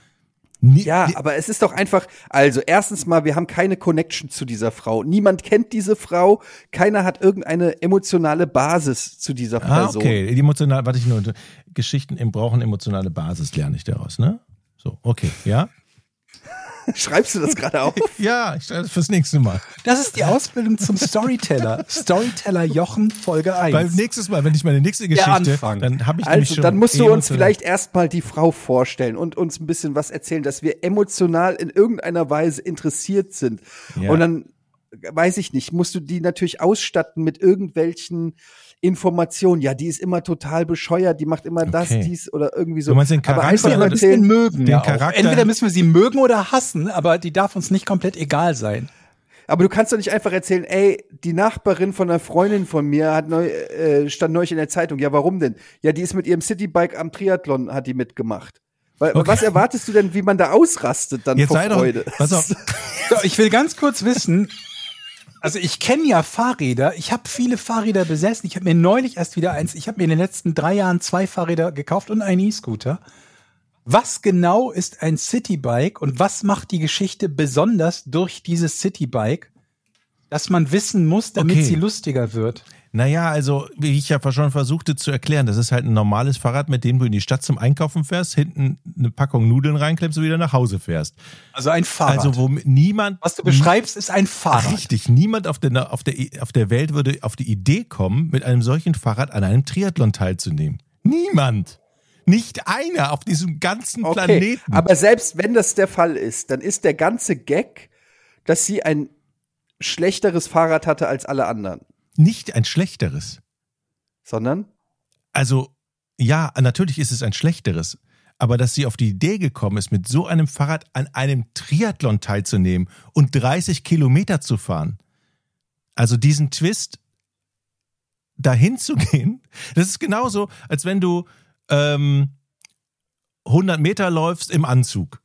C: Nie,
B: Ja, aber es ist doch einfach, also erstens mal, wir haben keine Connection zu dieser Frau. Niemand kennt diese Frau. Keiner hat irgendeine emotionale Basis zu dieser
C: ah,
B: Person.
C: okay, die emotional, warte ich nur, Geschichten brauchen emotionale Basis, lerne ich daraus, ne? So, okay, ja? *laughs*
B: Schreibst du das gerade auf? *laughs*
C: Ja, ich schreibe das fürs nächste Mal.
D: Das ist die Ausbildung zum Storyteller. Storyteller Jochen, Folge 1.
C: Beim nächsten Mal, wenn ich meine nächste Geschichte, dann habe ich nämlich
B: Also,
C: schon
B: dann musst du uns
C: emotional-
B: vielleicht erstmal die Frau vorstellen und uns ein bisschen was erzählen, dass wir emotional in irgendeiner Weise interessiert sind.
C: Ja.
B: Und dann, weiß ich nicht, musst du die natürlich ausstatten mit irgendwelchen Informationen. Ja, die ist immer total bescheuert, die macht immer das,
C: Okay.
B: dies oder irgendwie so.
C: Du meinst den
B: Aber
C: Charakter
B: einfach
D: wir
C: oder
D: ein bisschen
B: erzählen,
D: mögen.
C: den
D: Ja.
C: Charakter-
D: Entweder müssen wir sie mögen oder hassen, aber die darf uns nicht komplett egal sein.
B: Aber du kannst doch nicht einfach erzählen, ey, die Nachbarin von einer Freundin von mir hat neu, äh, stand neulich in der Zeitung. Ja, warum denn? Ja, die ist mit ihrem Citybike am Triathlon, hat die mitgemacht. Weil,
C: Okay.
B: Was erwartest du denn, wie man da ausrastet dann
C: Jetzt
B: vor
C: sei doch,
B: Freude?
C: pass auf, *laughs*
D: So, ich will ganz kurz wissen, also ich kenne ja Fahrräder, ich habe viele Fahrräder besessen. Ich habe mir neulich erst wieder eins, ich habe mir in den letzten drei Jahren zwei Fahrräder gekauft und einen E-Scooter. Was genau ist ein Citybike und was macht die Geschichte besonders durch dieses Citybike, dass man wissen muss, damit
C: Okay.
D: sie lustiger wird?
C: Naja, also wie ich ja schon versuchte zu erklären, das ist halt ein normales Fahrrad, mit dem du in die Stadt zum Einkaufen fährst, hinten eine Packung Nudeln reinklemmst und wieder nach Hause fährst.
D: Also ein Fahrrad.
C: Also wo niemand...
D: was du beschreibst, ist ein Fahrrad.
C: Richtig, niemand auf der, auf, der, auf der Welt würde auf die Idee kommen, mit einem solchen Fahrrad an einem Triathlon teilzunehmen. Niemand. Nicht einer auf diesem ganzen
B: Okay,
C: Planeten.
B: aber selbst wenn das der Fall ist, dann ist der ganze Gag, dass sie ein schlechteres Fahrrad hatte als alle anderen.
C: Nicht ein schlechteres.
B: Sondern?
C: Also, ja, natürlich ist es ein schlechteres. Aber dass sie auf die Idee gekommen ist, mit so einem Fahrrad an einem Triathlon teilzunehmen und 30 Kilometer zu fahren. Also diesen Twist dahin zu *laughs* gehen, das ist genauso, als wenn du ähm, 100 Meter läufst im Anzug.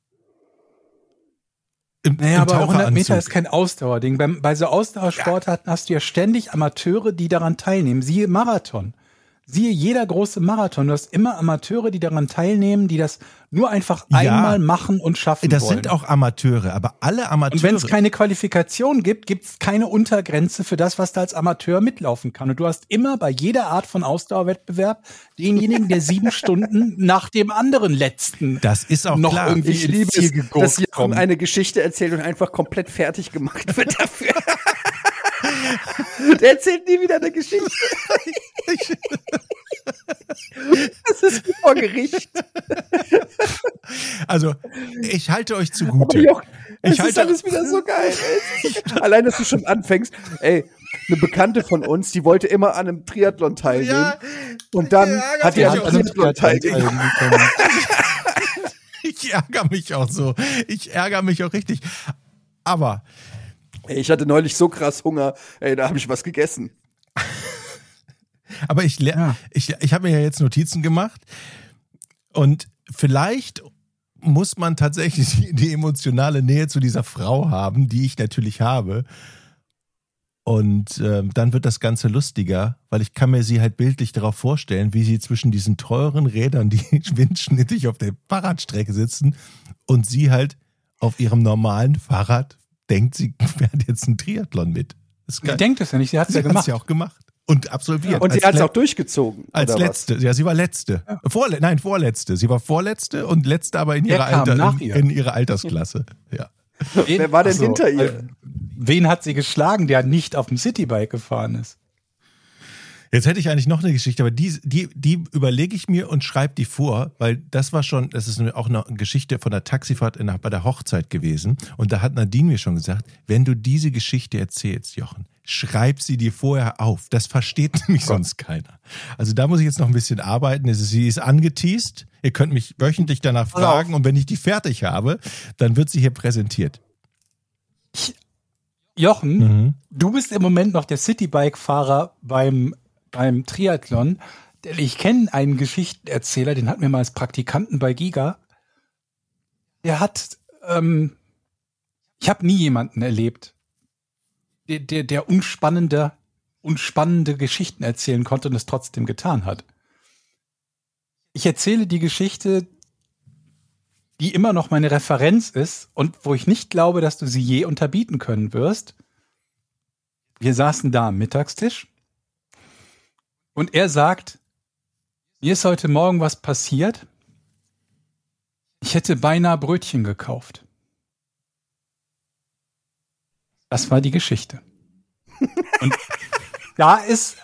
C: Im,
D: Naja,
C: im
D: aber 100 Meter ist kein Ausdauerding. Beim, bei so Ausdauersportarten hast du ja ständig Amateure, die daran teilnehmen. Siehe Marathon. Siehe jeder große Marathon. Du hast immer Amateure, die daran teilnehmen, die das nur einfach
C: Ja.
D: einmal machen und schaffen
C: Das
D: wollen.
C: sind auch Amateure, aber alle Amateure.
D: und wenn es keine Qualifikation gibt, gibt es keine Untergrenze für das, was da als Amateur mitlaufen kann. Und du hast immer bei jeder Art von Ausdauerwettbewerb denjenigen, der sieben *laughs* Stunden nach dem anderen letzten
C: das ist auch
D: noch
C: klar.
D: irgendwie
B: Ich liebe
D: Ziel
B: es, dass Jochen eine Geschichte erzählt und einfach komplett fertig gemacht wird dafür. *laughs* Der erzählt nie wieder eine Geschichte. Das ist wie vor Gericht.
C: Also, ich halte euch
B: Aber
C: zugute. Ich
B: es ist
C: halte-
B: alles wieder so geil. ist. Allein, dass du schon anfängst, ey, eine Bekannte von uns, die wollte immer an einem Triathlon teilnehmen.
C: Ja,
B: und dann hat die an einem Triathlon teilgenommen.
C: Ich ärgere mich auch so. Ich ärgere mich auch richtig. Aber
B: Ich hatte neulich so krass Hunger, ey, da habe ich was gegessen. *laughs*
C: Aber ich,
D: Ja.
C: ich, ich habe mir ja jetzt Notizen gemacht und vielleicht muss man tatsächlich die, die emotionale Nähe zu dieser Frau haben, die ich natürlich habe. Und ähm, dann wird das Ganze lustiger, weil ich kann mir sie halt bildlich darauf vorstellen, wie sie zwischen diesen teuren Rädern, die *laughs* windschnittig auf der Fahrradstrecke sitzen und sie halt auf ihrem normalen Fahrrad denkt, sie *laughs* fährt jetzt einen Triathlon mit. Das
D: Sie denkt es ja nicht, sie hat es
C: sie
D: ja gemacht.
C: ja auch gemacht und absolviert.
B: Und sie hat es auch durchgezogen.
C: als
B: oder was?
C: letzte, ja, sie war letzte. Vorle nein, vorletzte. Sie war vorletzte und letzte aber in
D: Wer
C: ihrer,
D: kam
C: Alter,
D: nach
C: in,
D: ihr?
C: in ihrer Altersklasse. *laughs* Ja.
D: Wen,
B: Wer war denn
D: Ach so,
B: hinter ihr?
D: äh, Wen hat sie geschlagen, der nicht auf dem Citybike gefahren ist?
C: Jetzt hätte ich eigentlich noch eine Geschichte, aber die, die, die überlege ich mir und schreibe die vor, weil das war schon, das ist auch eine Geschichte von der Taxifahrt in, bei der Hochzeit gewesen. Und da hat Nadine mir schon gesagt, wenn du diese Geschichte erzählst, Jochen, schreib sie dir vorher auf. Das versteht *laughs* nämlich sonst keiner. Also da muss ich jetzt noch ein bisschen arbeiten. Es ist- Sie ist angeteased. Ihr könnt mich wöchentlich danach fragen und wenn ich die fertig habe, dann wird sie hier präsentiert.
D: Jochen,
C: Mhm.
D: du bist im Moment noch der Citybike-Fahrer beim, beim Triathlon. Ich kenne einen Geschichtenerzähler, den hatten wir mal als Praktikanten bei Giga. Der hat, ähm, ich habe nie jemanden erlebt, der, der, der unspannende, unspannende Geschichten erzählen konnte und es trotzdem getan hat. Ich erzähle die Geschichte, die immer noch meine Referenz ist und wo ich nicht glaube, dass du sie je unterbieten können wirst. Wir saßen da am Mittagstisch und er sagt, mir ist heute Morgen was passiert. Ich hätte beinahe Brötchen gekauft. Das war die Geschichte. Und *laughs* da ist,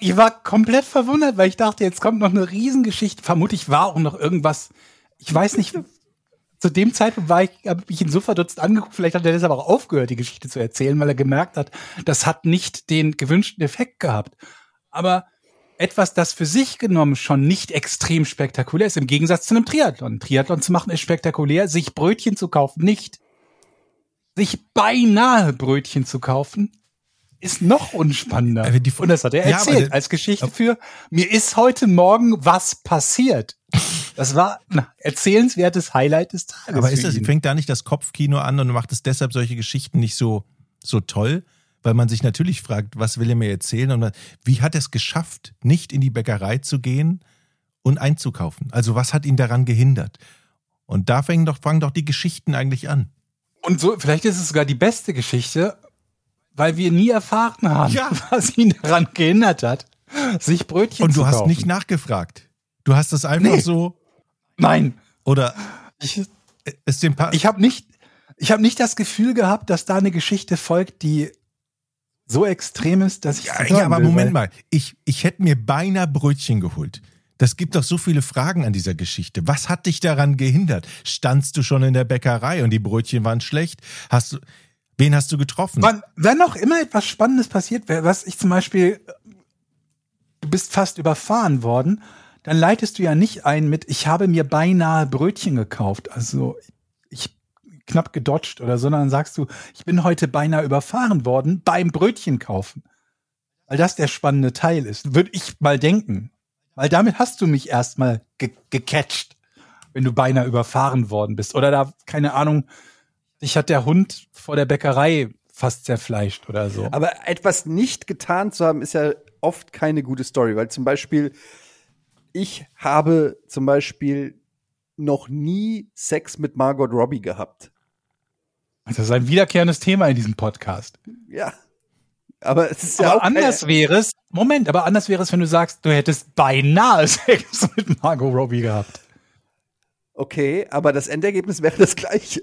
D: ich war komplett verwundert, weil ich dachte, jetzt kommt noch eine Riesengeschichte. Vermutlich war auch noch irgendwas, ich weiß nicht, zu dem Zeitpunkt war ich, habe ich ihn so verdutzt angeguckt, vielleicht hat er deshalb auch aufgehört, die Geschichte zu erzählen, weil er gemerkt hat, das hat nicht den gewünschten Effekt gehabt. Aber etwas, das für sich genommen schon nicht extrem spektakulär ist, im Gegensatz zu einem Triathlon. Triathlon zu machen ist spektakulär, sich Brötchen zu kaufen nicht. sich beinahe Brötchen zu kaufen, ist noch unspannender.
C: Die-
D: Und das hat er
C: Ja, aber
D: erzählt als Geschichte für, mir ist heute Morgen was passiert. Das war ein erzählenswertes Highlight des Tages.
C: Aber ist das, fängt da nicht das Kopfkino an und macht es deshalb solche Geschichten nicht so, so toll? Weil man sich natürlich fragt, was will er mir erzählen? Und wie hat er es geschafft, nicht in die Bäckerei zu gehen und einzukaufen? Also was hat ihn daran gehindert? Und da fangen doch, fangen doch die Geschichten eigentlich an.
D: Und so, vielleicht ist es sogar die beste Geschichte, weil wir nie erfahren haben,
C: Ja. *laughs*
D: was ihn daran gehindert hat, sich Brötchen
C: Und
D: zu
C: du hast
D: kaufen.
C: nicht nachgefragt. Du hast das einfach
D: Nee.
C: so
D: Nein,
C: oder
D: ich,
C: ist dem pa
D: ich habe nicht, ich habe nicht das Gefühl gehabt, dass da eine Geschichte folgt, die so extrem ist, dass ich
C: ja, ja, aber
D: will,
C: Moment mal, ich, ich hätte mir beinahe Brötchen geholt. Das gibt doch so viele Fragen an dieser Geschichte. Was hat dich daran gehindert? Standst du schon in der Bäckerei und die Brötchen waren schlecht? Hast du, wen hast du getroffen?
D: Wann, wenn noch immer etwas Spannendes passiert wäre, was ich zum Beispiel, du bist fast überfahren worden, dann leitest du ja nicht ein mit, ich habe mir beinahe Brötchen gekauft, also knapp gedodged oder so, sondern sagst du, ich bin heute beinahe überfahren worden beim Brötchen kaufen. Weil das der spannende Teil ist, würde ich mal denken. Weil damit hast du mich erstmal ge gecatcht, wenn du beinahe überfahren worden bist. Oder da, keine Ahnung, dich hat der Hund vor der Bäckerei fast zerfleischt oder so.
B: Aber etwas nicht getan zu haben, ist ja oft keine gute Story, weil zum Beispiel ich habe zum Beispiel noch nie Sex mit Margot Robbie gehabt.
D: Das ist ein wiederkehrendes Thema in diesem Podcast.
B: Ja. Aber es ist ja
D: aber
B: auch keine-
D: anders wäre es, Moment, aber anders wäre es, wenn du sagst, du hättest beinahe *laughs* Sex mit Margot Robbie gehabt.
B: Okay, aber das Endergebnis wäre das gleiche.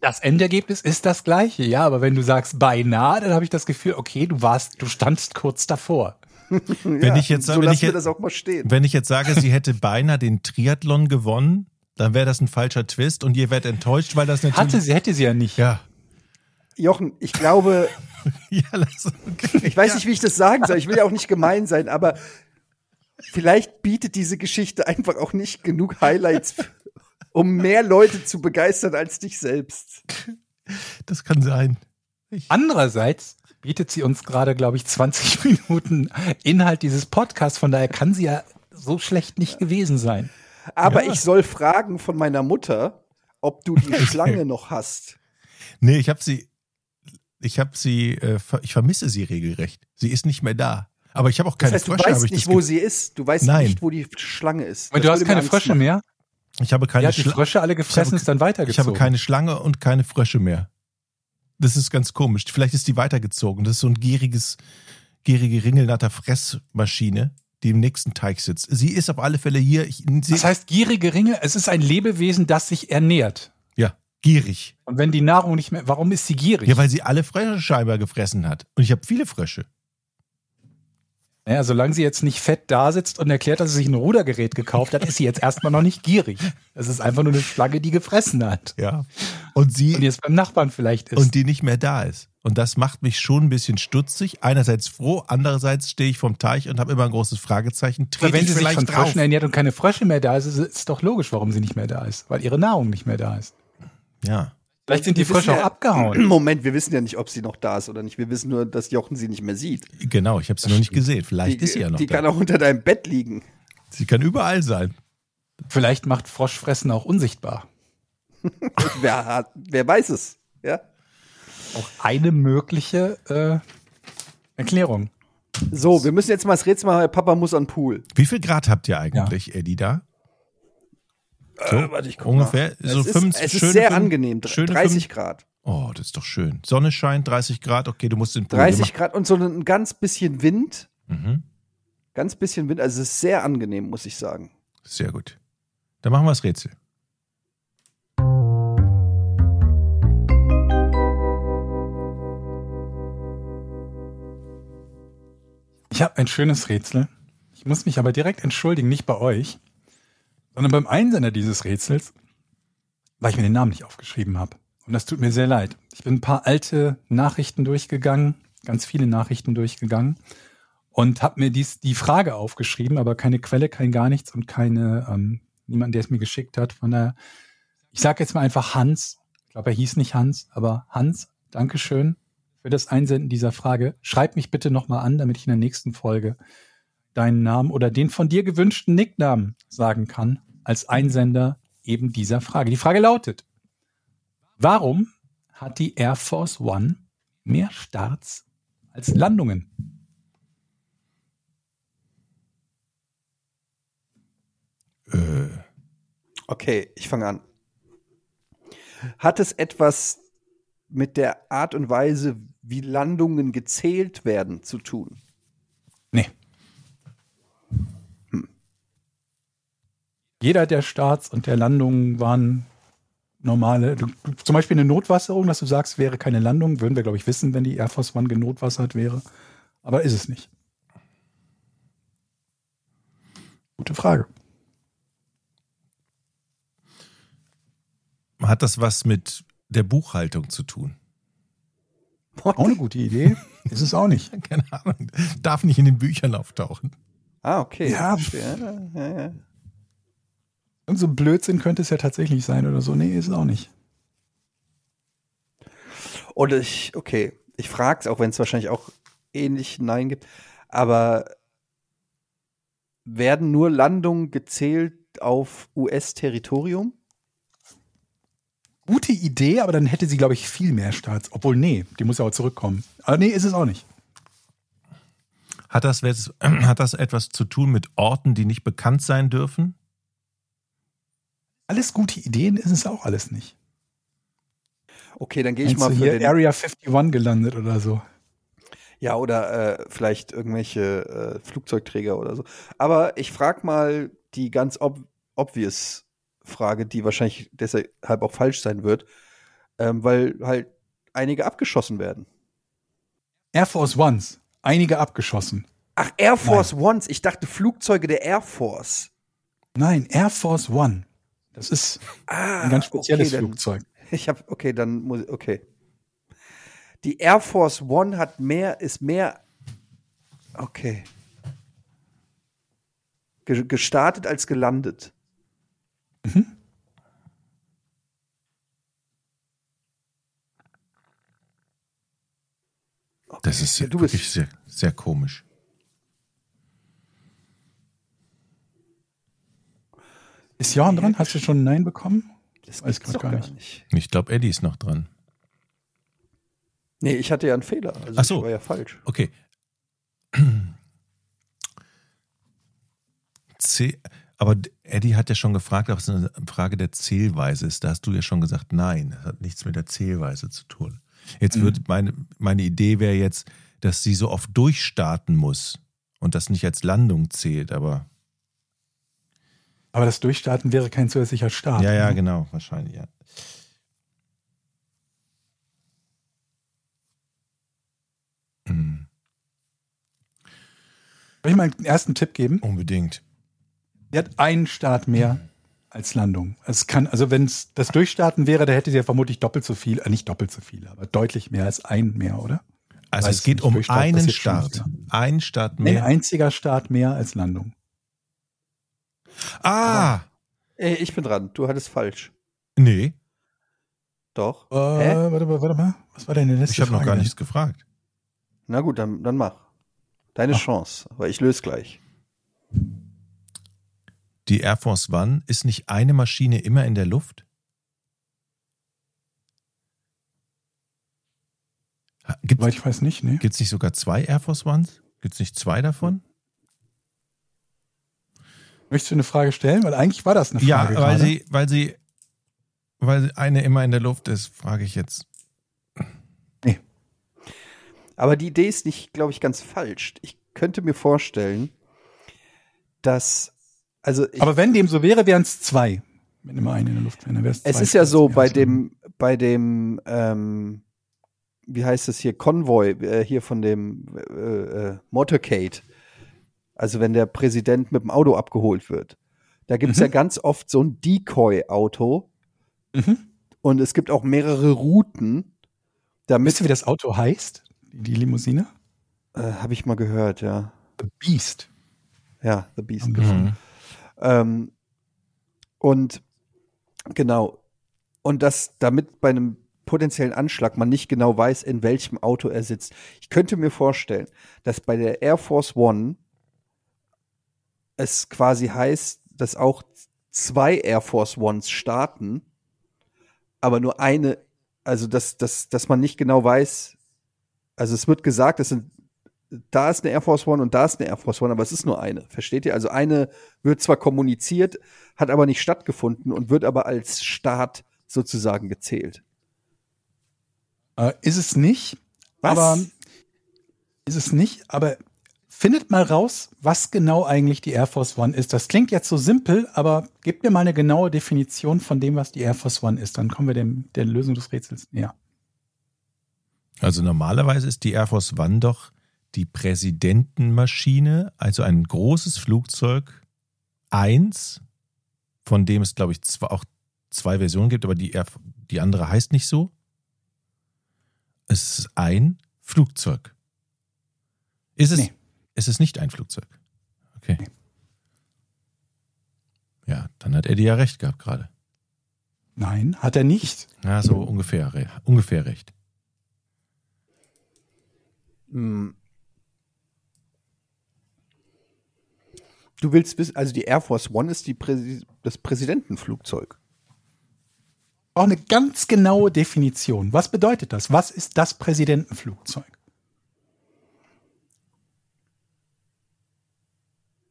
D: Das Endergebnis ist das gleiche, ja, aber wenn du sagst beinahe, dann habe ich das Gefühl, okay, du warst, du standst kurz davor. *laughs*
C: Wenn ich jetzt-
B: so
C: wenn
B: lassen
C: ich
B: wir
C: jetzt-
B: das auch mal stehen.
C: Wenn ich jetzt sage, sie hätte beinahe den Triathlon gewonnen, dann wäre das ein falscher Twist und ihr werdet enttäuscht, weil das natürlich.
D: Hatte sie, hätte sie ja nicht.
C: Ja.
B: Jochen, ich glaube, *laughs*
C: Ja, lass, okay.
B: ich weiß nicht, wie ich das sagen soll. Ich will ja auch nicht gemein sein, aber vielleicht bietet diese Geschichte einfach auch nicht genug Highlights, um mehr Leute zu begeistern als dich selbst.
C: Das kann sein.
D: Andererseits bietet sie uns gerade, glaube ich, 20 *laughs* Minuten Inhalt dieses Podcasts, von daher kann sie ja so schlecht nicht gewesen sein.
B: Aber
C: Ja.
B: ich soll fragen von meiner Mutter, ob du die *laughs* Schlange noch hast.
C: Nee, ich habe sie, ich habe sie, äh, ich vermisse sie regelrecht. Sie ist nicht mehr da. Aber ich habe auch
B: Das
C: keine
B: heißt, du
C: Frösche.
B: weißt
C: habe ich
B: nicht,
C: das
B: wo sie ist. Du weißt
C: Nein.
B: nicht, wo die Schlange ist.
D: Und
B: Das
D: du hast keine Frösche
B: machen.
D: mehr?
C: Ich habe
D: Die
C: keine,
D: hat die
C: Schla
D: Frösche alle gefressen,
C: habe-
D: ist dann
C: ich habe
D: weitergezogen.
C: keine Schlange und keine Frösche mehr. Das ist ganz komisch. Vielleicht ist die weitergezogen. Das ist so ein gieriges, gierige Ringelnatter Fressmaschine, die im nächsten Teich sitzt. Sie ist auf alle Fälle hier. Ich, sie,
D: Das heißt, gierige Ringe, es ist ein Lebewesen, das sich ernährt.
C: ja, gierig.
D: Und wenn die Nahrung nicht mehr, warum ist sie gierig?
C: Ja, weil sie alle Frösche scheinbar gefressen hat. Und ich habe viele Frösche.
D: Naja, solange sie jetzt nicht fett da sitzt und erklärt, dass sie sich ein Rudergerät gekauft hat, ist sie jetzt erstmal noch nicht gierig. Es ist einfach nur eine Schlange, die gefressen hat.
C: Ja. Und sie
D: Und jetzt beim Nachbarn vielleicht ist.
C: und die nicht mehr da ist. Und das macht mich schon ein bisschen stutzig. Einerseits froh, andererseits stehe ich vom Teich und habe immer ein großes Fragezeichen.
D: Aber
C: Trete
D: wenn
C: ich
D: sie sich
C: vielleicht
D: von
C: drauf?
D: Fröschen ernährt und keine Frösche mehr da ist, ist es doch logisch, warum sie nicht mehr da ist. Weil ihre Nahrung nicht mehr da ist.
C: Ja.
D: Vielleicht sind die Frösche auch
B: ja-
D: abgehauen. *clears throat*
B: Moment, wir wissen ja nicht, ob sie noch da ist oder nicht. Wir wissen nur, dass Jochen sie nicht mehr sieht.
C: Genau, ich habe sie noch nicht gesehen. Vielleicht
B: die
C: ist sie ja noch
B: die
C: da.
B: kann auch unter deinem Bett liegen.
C: sie kann überall sein.
D: Vielleicht macht Froschfressen auch unsichtbar. *laughs*
B: wer, hat- wer weiß es? Ja.
D: Auch eine mögliche äh, Erklärung.
B: So, wir müssen jetzt mal das Rätsel machen. Papa muss an den Pool.
C: Wie viel Grad habt ihr eigentlich, Eddie, da? So,
B: Äh, warte, ich guck
C: ungefähr
B: mal.
C: so
B: es ist,
C: 25,
B: es ist sehr
C: fünf-
B: angenehm. dr-
C: schöne
B: 30
C: fünf-
B: Grad.
C: Oh, das ist doch schön. Sonne scheint, 30 Grad. Okay, du musst den Pool
B: 30 Grad und so ein ganz bisschen Wind.
C: Mhm.
B: Ganz bisschen Wind. Also es ist sehr angenehm, muss ich sagen.
C: Sehr gut. Dann machen wir das Rätsel.
D: Ich habe ein schönes Rätsel. Ich muss mich aber direkt entschuldigen, nicht bei euch, sondern beim Einsender dieses Rätsels, weil ich mir den Namen nicht aufgeschrieben habe. Und das tut mir sehr leid. Ich bin ein paar alte Nachrichten durchgegangen, ganz viele Nachrichten durchgegangen und habe mir dies, die Frage aufgeschrieben, aber keine Quelle, kein gar nichts und keine ähm, niemand, der es mir geschickt hat. Von daher, ich sage jetzt mal einfach Hans. Ich glaube, er hieß nicht Hans, aber Hans Dankeschön für das Einsenden dieser Frage. Schreib mich bitte nochmal an, damit ich in der nächsten Folge deinen Namen oder den von dir gewünschten Nicknamen sagen kann, als Einsender eben dieser Frage. Die Frage lautet, warum hat die Air Force One mehr Starts als Landungen?
C: Äh,
B: Okay, ich fange an. Hat es etwas mit der Art und Weise, wie Landungen gezählt werden, zu tun?
D: Nee. Jeder der Starts und der Landungen waren normale, du, du, zum Beispiel eine Notwasserung, dass du sagst, wäre keine Landung, würden wir, glaube ich, wissen, wenn die Air Force One genotwassert wäre. Aber ist es nicht. Gute Frage.
C: hat das was mit der Buchhaltung zu tun?
D: Auch eine gute Idee. Ist es auch nicht. *laughs*
C: Keine Ahnung. Darf nicht in den Büchern auftauchen.
B: Ah, okay.
D: Ja,
B: ja, ja.
D: Und so Blödsinn könnte es ja tatsächlich sein oder so. Nee, ist es auch nicht.
B: Oder ich, okay, ich frage es, auch wenn es wahrscheinlich auch ähnlich Nein gibt, aber werden nur Landungen gezählt auf US-Territorium?
D: Gute Idee, aber dann hätte sie, glaube ich, viel mehr Starts. Obwohl, nee, die muss ja auch zurückkommen. Aber nee, ist es auch nicht.
C: Hat das, *clears throat* hat das etwas zu tun mit Orten, die nicht bekannt sein dürfen?
D: Alles gute Ideen ist es auch alles nicht.
B: Okay, dann gehe ich mal für
D: hier
B: den,
D: Area 51 gelandet oder so.
B: Ja, oder äh, vielleicht irgendwelche äh, Flugzeugträger oder so. Aber ich frage mal die ganz ob obvious Frage, die wahrscheinlich deshalb auch falsch sein wird, ähm, weil halt einige abgeschossen werden.
D: Air Force Ones, einige abgeschossen.
B: Ach, Air Force Ones. Ich dachte Flugzeuge der Air Force.
D: Nein, Air Force One. Das ist
B: Ah,
D: ein ganz spezielles
B: okay, dann,
D: Flugzeug. *laughs*
B: Ich habe okay, dann muss ich- okay. Die Air Force One hat mehr ist mehr okay. Ge gestartet als gelandet.
C: Das ist
B: Ja,
C: wirklich sehr, sehr komisch.
D: Ist Johann dran? Hast du schon ein Nein bekommen?
B: Das
D: Weiß
B: doch
D: gar
B: gar
D: nicht.
B: nicht.
C: Ich glaube, Eddie ist noch dran.
B: Nee, ich hatte ja einen Fehler. Also
C: Ach so.
B: ich war ja falsch.
C: Okay. *clears throat* C aber Eddie hat ja schon gefragt, ob es eine Frage der Zählweise ist. Da hast du ja schon gesagt, nein, das hat nichts mit der Zählweise zu tun. Jetzt wird meine, meine Idee wäre jetzt, dass sie so oft durchstarten muss und das nicht als Landung zählt, aber
D: Aber das Durchstarten wäre kein zusätzlicher Start.
C: ja, ja,
D: ne?
C: genau, wahrscheinlich, ja. Hm,
D: Soll ich mal einen ersten Tipp geben?
C: unbedingt.
D: Sie hat einen Start mehr als Landung. Es kann, also wenn es das Durchstarten wäre, da hätte sie ja vermutlich doppelt so viel, äh, nicht doppelt so viel, aber deutlich mehr als ein mehr, oder?
C: Also
D: Weiß
C: es geht um einen Start. Ein Start
D: Ein
C: mehr.
D: einziger Start mehr als Landung.
C: Ah,
B: Ey, ich bin dran. Du hattest falsch.
C: nee,
B: Doch.
D: Äh,
B: Hä?
D: warte mal, warte mal. Was war denn die letzte
C: ich habe noch gar nichts gefragt.
B: Na gut, dann, dann mach. Deine
D: Ach.
B: Chance. Aber ich löse gleich.
C: Die Air Force One ist nicht eine Maschine immer in der Luft? Gibt
D: Soweit ich weiß nicht, ne?
C: es nicht sogar zwei Air Force Ones? Gibt es nicht zwei davon?
D: Möchtest du eine Frage stellen? Weil eigentlich war das eine
C: Ja,
D: Frage.
C: weil
D: gerade.
C: sie, weil sie, weil eine immer in der Luft ist, frage ich jetzt.
B: Aber die Idee ist nicht, glaube ich, ganz falsch. Ich könnte mir vorstellen, dass, also ich,
D: Aber wenn dem so wäre, wären es zwei. Wenn immer eine in der Luft wäre, dann wäre es
B: es
D: zwei
B: ist ja so bei dem, bei dem, ähm, wie heißt es hier, Konvoi, äh, hier von dem äh, äh, Motorcade. Also wenn der Präsident mit dem Auto abgeholt wird. Da gibt es
D: Mhm.
B: ja ganz oft so ein Decoy-Auto
D: Mhm.
B: und es gibt auch mehrere Routen, damit,
D: Wisst ihr, wie das Auto heißt? Die, die Limousine?
B: äh, habe ich mal gehört, ja.
D: The Beast.
B: Ja, The Beast.
D: Mhm.
B: Ähm, und genau. Und das damit bei einem potenziellen Anschlag man nicht genau weiß, in welchem Auto er sitzt. Ich könnte mir vorstellen, dass bei der Air Force One es quasi heißt, dass auch zwei Air Force Ones starten, aber nur eine, also dass, dass, dass man nicht genau weiß, also es wird gesagt, es sind, da ist eine Air Force One und da ist eine Air Force One, aber es ist nur eine. Versteht ihr? Also eine wird zwar kommuniziert, hat aber nicht stattgefunden und wird aber als Start sozusagen gezählt.
D: Äh, ist es nicht,
B: Was?
D: aber ist es nicht, aber findet mal raus, was genau eigentlich die Air Force One ist. Das klingt jetzt so simpel, aber gebt mir mal eine genaue Definition von dem, was die Air Force One ist. Dann kommen wir dem, der Lösung des Rätsels näher.
C: Also normalerweise ist die Air Force One doch die Präsidentenmaschine, also ein großes Flugzeug, eins, von dem es, glaube ich, zwar auch zwei Versionen gibt, aber die, Air, die andere heißt nicht so. Es ist ein Flugzeug. Ist es,
D: Nee.
C: Ist es nicht ein Flugzeug? Okay. Ja, dann hat Eddie ja recht gehabt gerade.
D: Nein, hat er nicht.
C: Ja, so ungefähr, ungefähr recht.
B: Hm. Du willst wissen, also die Air Force One ist die Präsi das Präsidentenflugzeug.
D: Auch eine ganz genaue Definition. Was bedeutet das? Was ist das Präsidentenflugzeug?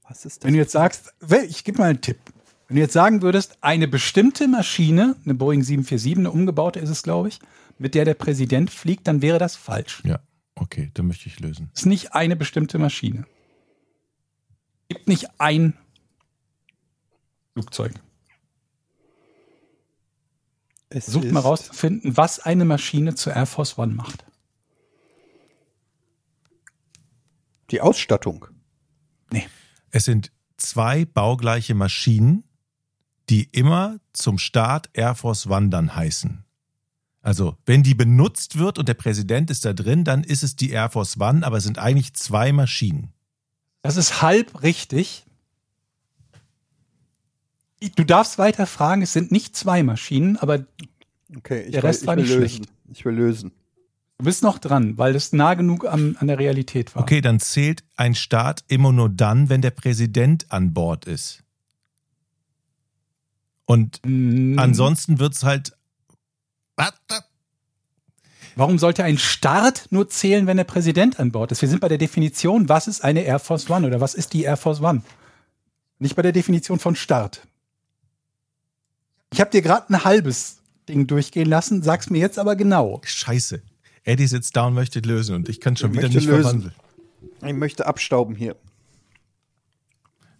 B: Was ist das?
D: Wenn du jetzt sagst, ich gebe mal einen Tipp. Wenn du jetzt sagen würdest, eine bestimmte Maschine, eine Boeing 747, eine umgebaute ist es, glaube ich, mit der der Präsident fliegt, dann wäre das falsch.
C: Ja, okay, dann möchte ich lösen.
D: Es ist nicht eine bestimmte Maschine. Es gibt nicht ein Flugzeug.
B: Es ist
D: mal rauszufinden, was eine Maschine zur Air Force One macht.
B: Die Ausstattung.
C: Es sind zwei baugleiche Maschinen, die immer zum Start Air Force One dann heißen. Also, wenn die benutzt wird und der Präsident ist da drin, dann ist es die Air Force One, aber es sind eigentlich zwei Maschinen.
D: Das ist halb richtig. Du darfst weiter fragen, es sind nicht zwei Maschinen, aber
B: Okay, ich,
D: Der
B: will,
D: Rest
B: ich
D: war nicht
B: lösen. Ich will lösen.
D: Bist noch dran, weil das nah genug am, an der Realität war.
C: Okay, dann zählt ein Start immer nur dann, wenn der Präsident an Bord ist. Und
D: Mm,
C: ansonsten wird's halt.
D: Warum sollte ein Start nur zählen, wenn der Präsident an Bord ist? Wir sind bei der Definition, was ist eine Air Force One oder was ist die Air Force One? Nicht bei der Definition von Start. Ich habe dir gerade ein halbes Ding durchgehen lassen, sag's mir jetzt aber genau.
C: Scheiße. Eddie sitzt da und möchte lösen und ich kann schon
B: Ich
C: wieder nicht
B: lösen.
C: verwandeln.
B: Ich möchte abstauben hier.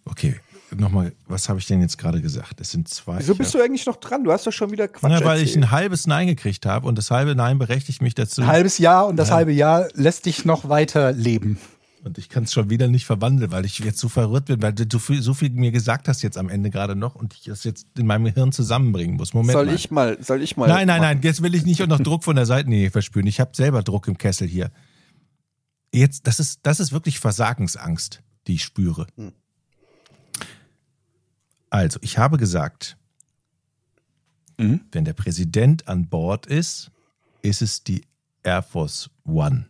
C: Okay, nochmal, was habe ich denn jetzt gerade gesagt? Es sind zwei.
B: Wieso
C: ich
B: bist du eigentlich noch dran? Du hast doch schon wieder Quatsch
C: Na, weil ich
B: erzählt.
C: ein halbes Nein gekriegt habe und das halbe Nein berechtigt mich dazu.
D: Ein halbes Jahr und das
C: Ja.
D: halbe Jahr lässt dich noch weiter leben.
C: Und ich kann es schon wieder nicht verwandeln, weil ich jetzt so verrückt bin, weil du so viel, so viel mir gesagt hast jetzt am Ende gerade noch und ich das jetzt in meinem Gehirn zusammenbringen muss. Moment
B: soll
C: mal.
B: ich mal, soll ich mal.
C: nein, nein,
B: machen?
C: nein, jetzt will ich nicht auch noch Druck von der Seitenlinie verspüren. Ich habe selber Druck im Kessel hier. Jetzt, das ist, das ist wirklich Versagensangst, die ich spüre.
B: Hm.
C: Also, ich habe gesagt,
D: Mhm.
C: wenn der Präsident an Bord ist, ist es die Air Force One.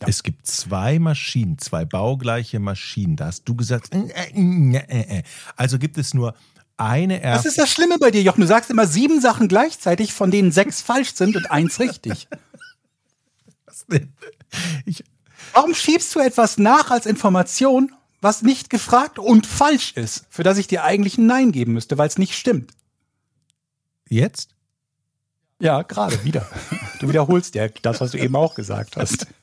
D: Ja.
C: Es gibt zwei Maschinen, zwei baugleiche Maschinen. Da hast du gesagt, äh, äh, äh, also gibt es nur eine Air
D: Was ist das Schlimme bei dir, Jochen? Du sagst immer sieben Sachen gleichzeitig, von denen sechs falsch sind und eins richtig. *laughs*
C: Ich,
D: Warum schiebst du etwas nach als Information, was nicht gefragt und falsch ist, für das ich dir eigentlich ein Nein geben müsste, weil es nicht stimmt?
C: jetzt?
D: Ja, gerade wieder. Du wiederholst ja das, was du eben auch gesagt hast. *laughs*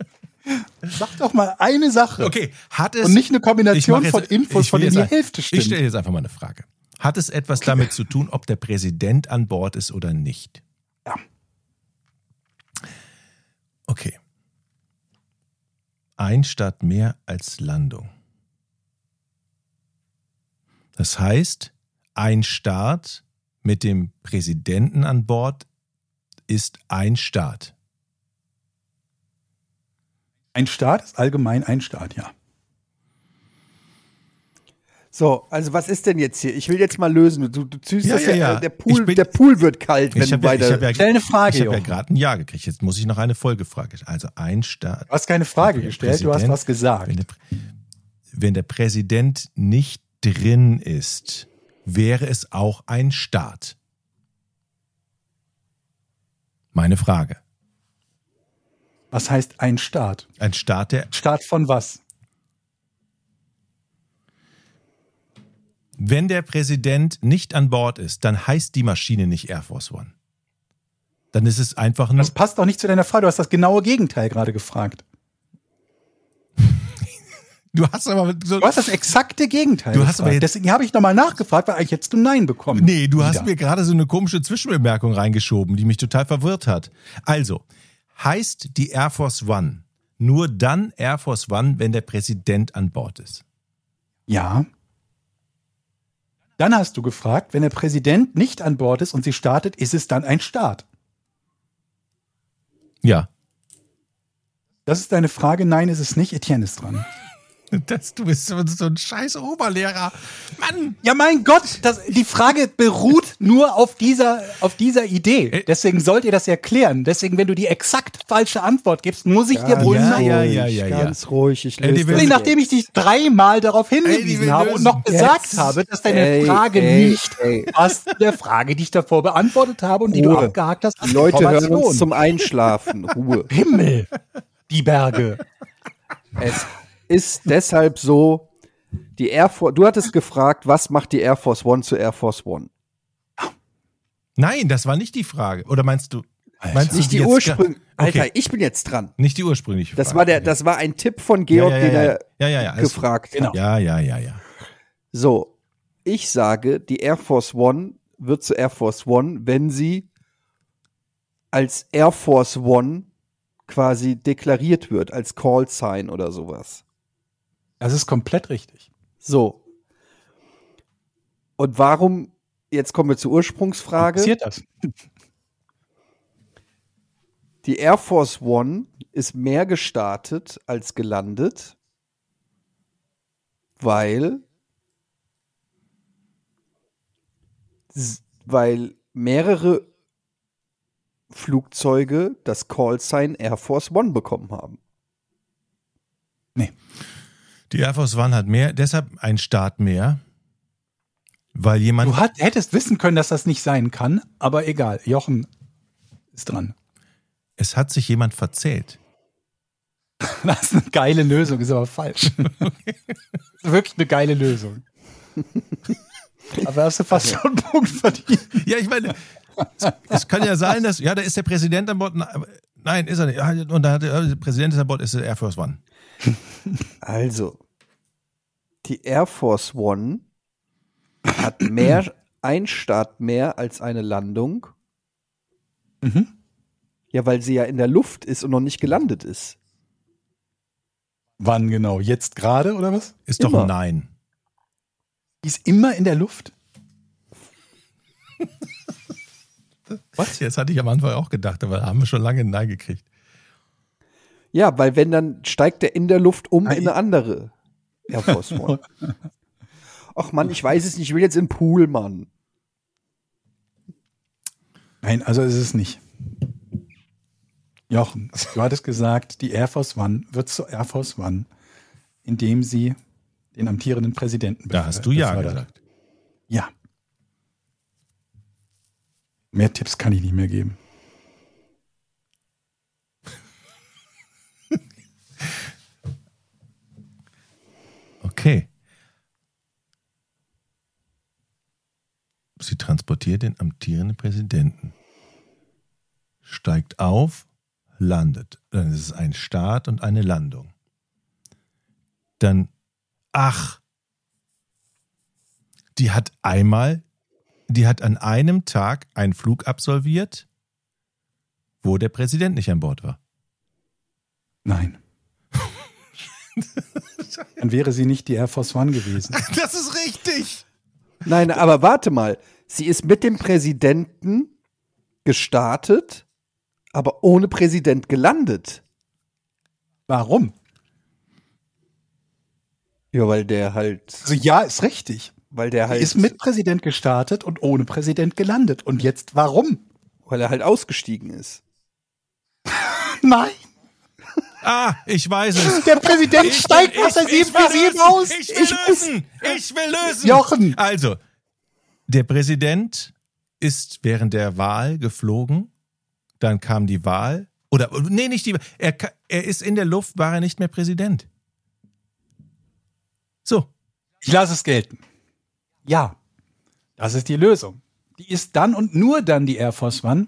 D: Sag doch mal eine Sache.
C: Okay, hat es.
D: Und nicht eine Kombination
C: jetzt-
D: von Infos, von denen die Hälfte
C: Ich stelle
D: stimmt.
C: jetzt einfach mal eine Frage. Hat es etwas damit zu tun, ob der Präsident an Bord ist oder nicht?
D: Ja.
C: Okay. Ein statt mehr als Landung. Das heißt, ein Start mit dem Präsidenten an Bord ist ein Start.
D: Ein Staat ist allgemein ein Staat, ja.
B: So, also was ist denn jetzt hier? Ich will jetzt mal lösen. Du, du ziehst
C: Ja,
B: das
C: ja,
B: ja, äh, der Pool,
C: bin-
B: der Pool wird kalt, wenn
C: Ich
B: du
C: habe ja, ich
B: weiter.
D: Stell eine Frage,
C: ich hab ja gerade ein Ja gekriegt. Jetzt muss ich noch eine Folgefrage. Also ein Staat.
D: Du hast keine Frage gestellt, du hast was gesagt.
C: Wenn der, wenn der Präsident nicht drin ist, wäre es auch ein Staat. Meine Frage.
D: Was heißt ein Staat?
C: Ein Staat, der,
D: Staat von was?
C: wenn der Präsident nicht an Bord ist, dann heißt die Maschine nicht Air Force One. Dann ist es einfach nur.
D: Das passt doch nicht zu deiner Frage. Du hast das genaue Gegenteil gerade gefragt. *laughs*
C: Du hast aber so.
D: Du hast das exakte Gegenteil
C: Du hast
D: gefragt.
C: aber jetzt-
D: Deswegen habe ich nochmal nachgefragt, weil eigentlich hättest du Nein bekommen.
C: Nee, du hast
D: Wieder.
C: mir gerade so eine komische Zwischenbemerkung reingeschoben, die mich total verwirrt hat. Also, heißt die Air Force One nur dann Air Force One, wenn der Präsident an Bord ist?
D: Ja. Dann hast du gefragt, wenn der Präsident nicht an Bord ist und sie startet, ist es dann ein Staat?
C: Ja.
D: Das ist deine Frage. Nein, ist es nicht. Etienne ist dran. *laughs*
C: Das, du bist so, so ein scheiß Oberlehrer. Mann!
D: Ja, mein Gott, das, die Frage beruht nur auf dieser, auf dieser Idee.
C: Äh.
D: Deswegen sollt ihr das erklären. Deswegen, wenn du die exakt falsche Antwort gibst, muss ich dir wohl
C: ja,
D: sagen.
C: ja, ja, ja, ja.
B: Ganz ruhig. Ich
C: Ey, die
B: löse
C: will-
B: das
D: Nee, Nachdem ich dich dreimal darauf
C: Ey,
D: hingewiesen
C: will
D: habe und noch gesagt
B: Jetzt.
D: habe, dass deine
B: Ey,
D: Frage
B: ey,
D: nicht
B: ey.
D: passt zu der Frage, die ich davor beantwortet habe und die du
B: Ruhe.
D: abgehakt hast.
B: Die Leute hören uns zum Einschlafen. Ruhe.
D: Himmel. Die Berge.
B: Es ist deshalb so, die Air Force, du hattest gefragt, was macht die Air Force One zu Air Force One?
C: Nein, das war nicht die Frage. Oder meinst du? Meinst du
B: Nicht die Ursprung. Alter,
C: Okay.
B: ich bin jetzt dran.
C: Nicht die ursprüngliche Frage.
B: Das war der, das war ein Tipp von Georg,
C: ja, ja,
B: den
C: ja,
B: er
C: ja, alles
B: gefragt
D: Genau.
B: hat.
C: Ja, ja, ja, ja.
B: So, ich sage, die Air Force One wird zu Air Force One, wenn sie als Air Force One quasi deklariert wird, als Call Sign oder sowas.
D: Das ist komplett richtig.
B: So. Und warum, jetzt kommen wir zur Ursprungsfrage.
D: Passiert das? *laughs*
B: Die Air Force One ist mehr gestartet als gelandet, weil, weil mehrere Flugzeuge das Callsign Air Force One bekommen haben.
C: Die Air Force One hat mehr, deshalb ein Start mehr, weil jemand.
D: Du hat, hättest wissen können, dass das nicht sein kann, aber egal. Jochen ist dran.
C: Es hat sich jemand verzählt. *laughs*
D: Das ist eine geile Lösung, ist aber falsch. *laughs* *laughs* Wirklich eine geile Lösung. Aber hast du fast schon einen Punkt verdient.
C: Ja, ich meine, es, es kann ja sein, dass, ja, da ist der Präsident an Bord. Nein, ist er nicht. Und da hat der, der Präsident ist an Bord, ist der Air Force One.
B: Also, die Air Force One hat mehr, *clears throat* ein Start mehr als eine Landung.
D: Mhm.
B: Ja, weil sie ja in der Luft ist und noch nicht gelandet ist.
D: Wann genau? Jetzt gerade oder was?
C: Ist doch
B: Immer.
C: ein Nein.
D: Die ist immer in der Luft. *laughs*
C: Was? Jetzt hatte ich am Anfang auch gedacht, aber haben wir schon lange ein Nein gekriegt.
B: Ja, weil wenn dann steigt er in der Luft um
D: Nein.
B: in eine andere Air Force One. *laughs* Ach Mann, ich weiß es nicht, ich will jetzt in den Pool, Mann.
D: Nein, also ist es nicht. Jochen, du hattest gesagt, die Air Force One wird zur Air Force One, indem sie den amtierenden Präsidenten
C: Da hast du Ja
D: befördert.
C: gesagt.
D: Ja. Mehr Tipps kann ich nicht mehr geben.
C: Okay. Sie transportiert den amtierenden Präsidenten. Steigt auf, landet. Dann ist es ein Start und eine Landung. Dann, ach, die hat einmal, die hat an einem Tag einen Flug absolviert, wo der Präsident nicht an Bord war.
D: Nein. Dann wäre sie nicht die Air Force One gewesen. *laughs*
C: Das ist richtig.
B: Nein, aber warte mal. Sie ist mit dem Präsidenten gestartet, aber ohne Präsident gelandet.
D: Warum?
B: Ja, weil der halt,
D: Also ja, ist richtig.
B: weil der
D: Er
B: halt,
D: ist mit Präsident gestartet und ohne Präsident gelandet. Und jetzt warum?
B: weil er halt ausgestiegen ist. *laughs*
D: Nein.
C: Ah, ich weiß es.
D: Der Präsident
C: Ich-
D: steigt
C: ich-
D: aus der
C: ich will
D: 7 für 7
C: lösen.
D: aus.
C: Ich will lösen. Ich will lösen.
D: Jochen.
C: Also, der Präsident ist während der Wahl geflogen. Dann kam die Wahl. Oder, nee, nicht die Wahl. Er, er ist in der Luft, war er nicht mehr Präsident. So.
D: Ich lasse es gelten. Ja, das ist die Lösung. Die ist dann und nur dann die Air Force One,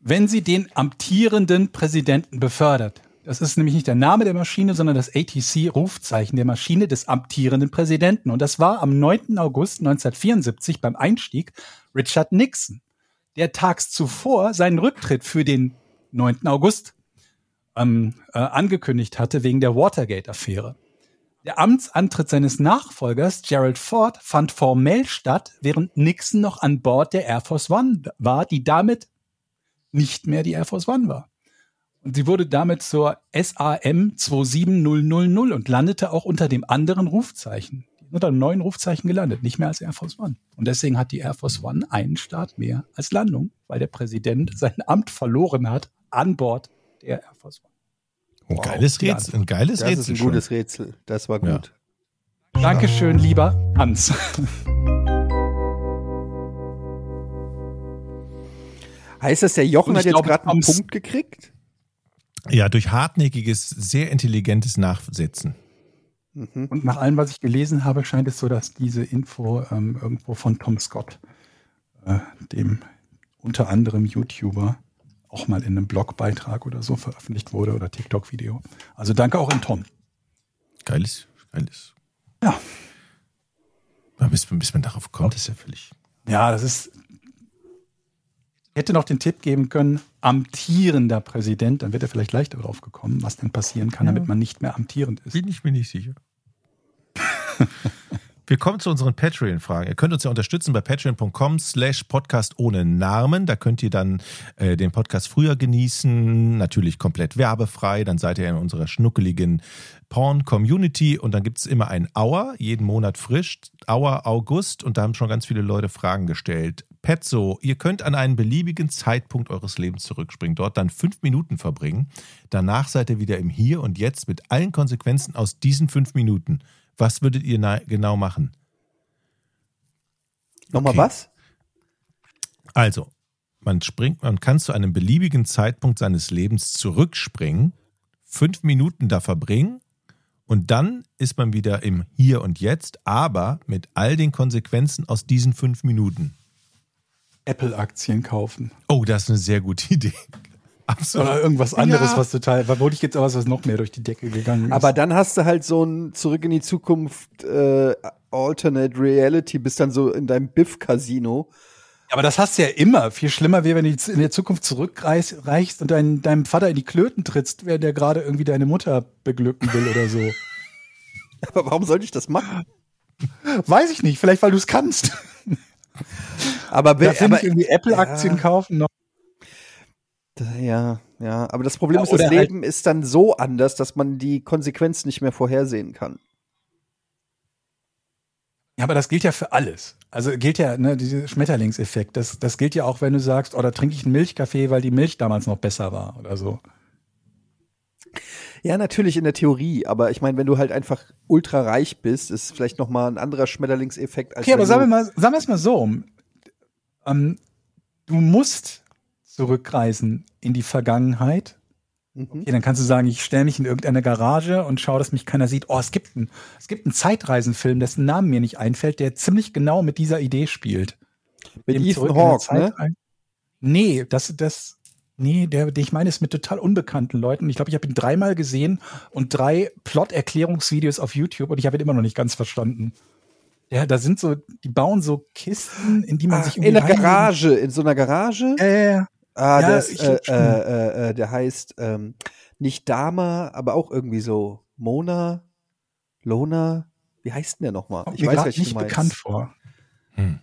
D: wenn sie den amtierenden Präsidenten befördert. Das ist nämlich nicht der Name der Maschine, sondern das ATC-Rufzeichen der Maschine des amtierenden Präsidenten. Und das war am 9. August 1974 beim Einstieg Richard Nixon, der tags zuvor seinen Rücktritt für den 9. August ähm, äh, angekündigt hatte wegen der Watergate-Affäre. Der Amtsantritt seines Nachfolgers, Gerald Ford, fand formell statt, während Nixon noch an Bord der Air Force One war, die damit nicht mehr die Air Force One war. Und sie wurde damit zur SAM 27000 und landete auch unter dem anderen Rufzeichen. Unter einem neuen Rufzeichen gelandet, nicht mehr als Air Force One. Und deswegen hat die Air Force One einen Start mehr als Landung, weil der Präsident sein Amt verloren hat an Bord der Air Force One.
C: Ein
D: Wow.
C: geiles
D: Ja.
C: Rätsel. Ein geiles
B: Das
C: Rätsel.
B: ist ein
C: schon.
B: gutes Rätsel. Das war
C: Ja.
B: gut.
D: Dankeschön, lieber Hans.
B: Heißt das, der Jochen hat jetzt gerade einen Punkt gekriegt?
C: Ja, durch hartnäckiges, sehr intelligentes Nachsetzen.
B: Mhm.
D: Und nach allem, was ich gelesen habe, scheint es so, dass diese Info ähm, irgendwo von Tom Scott, äh, dem unter anderem YouTuber, auch mal in einem Blogbeitrag oder so veröffentlicht wurde oder TikTok-Video. Also danke auch an Tom.
C: Geiles, geiles.
D: Ja.
C: Bis, bis man darauf kommt, ist ja völlig.
D: Ja, das ist. Hätte noch den Tipp geben können, amtierender Präsident, dann wird er vielleicht leichter drauf gekommen, was denn passieren kann, damit man nicht mehr amtierend ist.
C: Bin ich mir nicht sicher. *laughs* Wir kommen zu unseren Patreon-Fragen. Ihr könnt uns ja unterstützen bei patreon.com slash podcast ohne Namen. Da könnt ihr dann äh, den Podcast früher genießen, natürlich komplett werbefrei. Dann seid ihr in unserer schnuckeligen Porn-Community und dann gibt's immer ein Hour, jeden Monat frisch. Hour August und da haben schon ganz viele Leute Fragen gestellt. Petzo, ihr könnt an einen beliebigen Zeitpunkt eures Lebens zurückspringen, dort dann fünf Minuten verbringen. Danach seid ihr wieder im Hier und Jetzt mit allen Konsequenzen aus diesen fünf Minuten. Was würdet ihr na- genau machen?
B: Nochmal
C: Okay.
B: was?
C: Also, man springt, man kann zu einem beliebigen Zeitpunkt seines Lebens zurückspringen, fünf Minuten da verbringen und dann ist man wieder im Hier und Jetzt, aber mit all den Konsequenzen aus diesen fünf Minuten.
D: Apple-Aktien kaufen.
C: Oh, das ist eine sehr gute *laughs* Idee. Absolut.
D: Oder irgendwas anderes,
C: Ja.
D: was total, wo ich jetzt was, was noch mehr durch die Decke gegangen ist.
B: Aber dann hast du halt so ein Zurück in die Zukunft äh, Alternate Reality, bist dann so in deinem Biff-Casino.
D: Aber das hast du ja immer. Viel schlimmer wäre, wenn du jetzt in der Zukunft zurückreichst reichst und dein, deinem Vater in die Klöten trittst, während der gerade irgendwie deine Mutter beglücken will oder so. *laughs*
B: Aber warum sollte ich das machen?
D: Weiß ich nicht. Vielleicht, weil du es kannst.
B: Aber,
D: Da
B: wer,
D: finde ich irgendwie Apple-Aktien
B: Ja.
D: kaufen noch.
B: ja, ja, aber das Problem
D: Ja,
B: ist, das
D: halt-
B: Leben ist dann so anders, dass man die Konsequenzen nicht mehr vorhersehen kann.
D: Ja, aber das gilt ja für alles. Also gilt ja, ne, dieser Schmetterlingseffekt. Das, das gilt ja auch, wenn du sagst, oh, da trinke ich einen Milchkaffee, weil die Milch damals noch besser war oder so.
B: Ja, natürlich in der Theorie, aber ich meine, wenn du halt einfach ultra reich bist, ist vielleicht noch mal ein anderer Schmetterlingseffekt als
D: Okay, aber
B: wenn
D: sagen wir mal, sagen wir es mal so. Ähm, du musst zurückreisen in die Vergangenheit.
B: Mhm.
D: Okay, dann kannst du sagen, ich stelle mich in irgendeine Garage und schaue, dass mich keiner sieht. Oh, es gibt einen, es gibt einen Zeitreisenfilm, dessen Namen mir nicht einfällt, der ziemlich genau mit dieser Idee spielt.
B: mit
D: Dem
B: Ethan Hawke, ne?
D: Nee, das, das, nee, der, den ich meine, ist mit total unbekannten Leuten. Ich glaube, ich habe ihn dreimal gesehen und drei Plot-Erklärungsvideos auf YouTube und ich habe ihn immer noch nicht ganz verstanden. Ja, da sind so, die bauen so Kisten, in die man
B: Ah,
D: sich
B: in der Garage, in so einer Garage.
D: Äh,
B: Ah,
D: Ja,
B: das,
D: ich
B: äh, äh, äh, äh, der heißt ähm, nicht Dama, aber auch irgendwie so Mona, Lona. Wie heißt denn der nochmal? Ich
D: mir
B: weiß, welchen
D: nicht bekannt vor.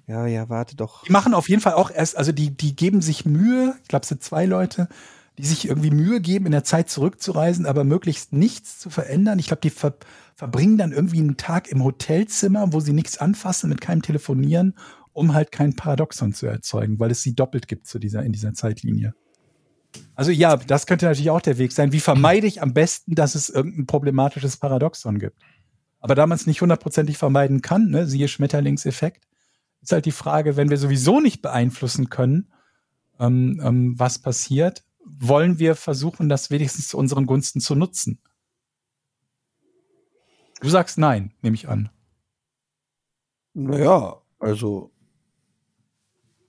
B: Ja, ja, warte doch.
D: Die machen auf jeden Fall auch erst, also die, die geben sich Mühe, ich glaube, es sind zwei Leute, die sich irgendwie Mühe geben, in der Zeit zurückzureisen, aber möglichst nichts zu verändern. Ich glaube, die ver verbringen dann irgendwie einen Tag im Hotelzimmer, wo sie nichts anfassen, mit keinem telefonieren, um halt kein Paradoxon zu erzeugen, weil es sie doppelt gibt zu dieser, in dieser Zeitlinie. Also ja, das könnte natürlich auch der Weg sein. Wie vermeide ich am besten, dass es irgendein problematisches Paradoxon gibt? Aber da man es nicht hundertprozentig vermeiden kann, ne, siehe Schmetterlingseffekt, ist halt die Frage, wenn wir sowieso nicht beeinflussen können, ähm, ähm, was passiert, wollen wir versuchen, das wenigstens zu unseren Gunsten zu nutzen? Du sagst nein, nehme ich an.
B: Naja, also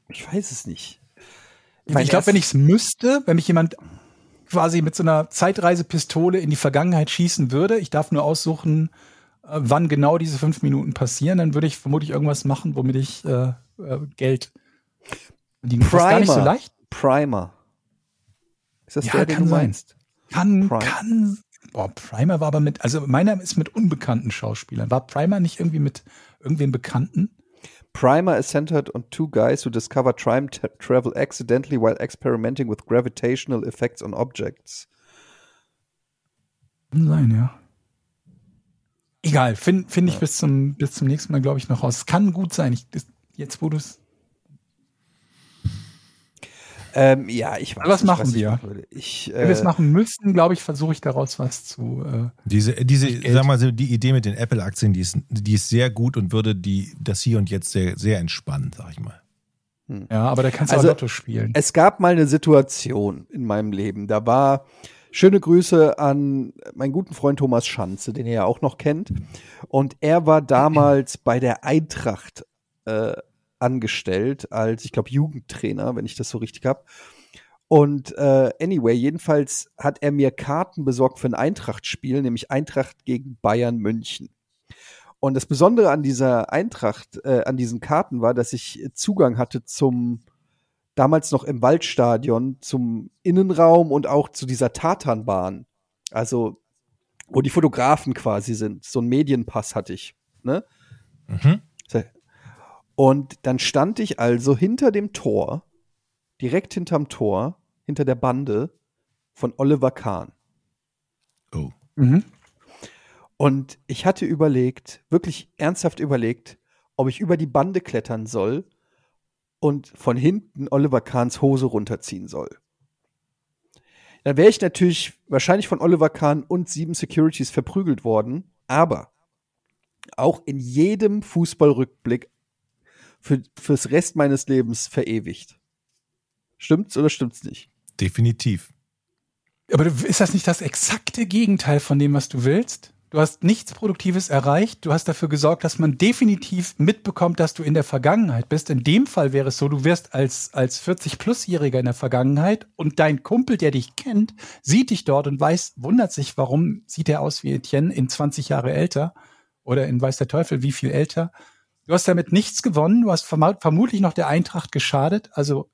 B: ich weiß es nicht.
D: Ich, ich glaube, wenn ich es müsste, wenn mich jemand quasi mit so einer Zeitreisepistole in die Vergangenheit schießen würde, ich darf nur aussuchen, äh, wann genau diese fünf Minuten passieren, dann würde ich vermutlich irgendwas machen, womit ich äh, äh, Geld
B: verdiene. Primer. Gar nicht so leicht. Primer.
D: Ist das ja, der, den kann du meinst? Kann, Primer. kann. Boah, Primer war aber mit, also meiner ist mit unbekannten Schauspielern. War Primer nicht irgendwie mit irgendwem Bekannten?
B: Primer is centered on two guys who discover time travel accidentally while experimenting with gravitational effects on objects.
D: Kann sein, ja. Egal, finde find ich bis, zum, bis zum nächsten Mal, glaube ich, noch raus. Es kann gut sein. Ich, jetzt, wo du es
B: ähm, ja, ich weiß
D: Was
B: nicht,
D: machen was wir?
B: Ich,
D: äh, Wenn wir es machen müssten, glaube ich, versuche ich daraus was zu. Äh,
C: diese, diese, sag mal, die Idee mit den Apple-Aktien, die ist, die ist sehr gut und würde die, das hier und jetzt sehr, sehr entspannen, sag ich mal.
D: Hm. Ja, aber da kannst du
B: also,
D: auch Lotto spielen.
B: Es gab mal eine Situation in meinem Leben, da war schöne Grüße an meinen guten Freund Thomas Schanze, den ihr ja auch noch kennt. Und er war damals bei der Eintracht äh, angestellt als, ich glaube, Jugendtrainer, wenn ich das so richtig habe. Und äh, anyway, jedenfalls hat er mir Karten besorgt für ein Eintracht-Spiel, nämlich Eintracht gegen Bayern München. Und das Besondere an dieser Eintracht, äh, an diesen Karten war, dass ich Zugang hatte zum damals noch im Waldstadion, zum Innenraum und auch zu dieser Tatanbahn. Also, wo die Fotografen quasi sind. So ein Medienpass hatte ich. Ne? Mhm. Und dann stand ich also hinter dem Tor, direkt hinterm Tor, hinter der Bande von Oliver Kahn.
C: Oh.
B: Mhm. Und ich hatte überlegt, wirklich ernsthaft überlegt, ob ich über die Bande klettern soll und von hinten Oliver Kahns Hose runterziehen soll. Dann wäre ich natürlich wahrscheinlich von Oliver Kahn und sieben Securities verprügelt worden, aber auch in jedem Fußballrückblick für, fürs Rest meines Lebens verewigt. Stimmt's oder stimmt's nicht?
C: Definitiv.
D: Aber ist das nicht das exakte Gegenteil von dem, was du willst? Du hast nichts Produktives erreicht. Du hast dafür gesorgt, dass man definitiv mitbekommt, dass du in der Vergangenheit bist. In dem Fall wäre es so, du wirst als, als 40-Plus-Jähriger in der Vergangenheit und dein Kumpel, der dich kennt, sieht dich dort und weiß, wundert sich, warum sieht er aus wie Etienne in 20 Jahre älter oder in weiß der Teufel wie viel älter. Du hast damit nichts gewonnen. Du hast vermutlich noch der Eintracht geschadet. Also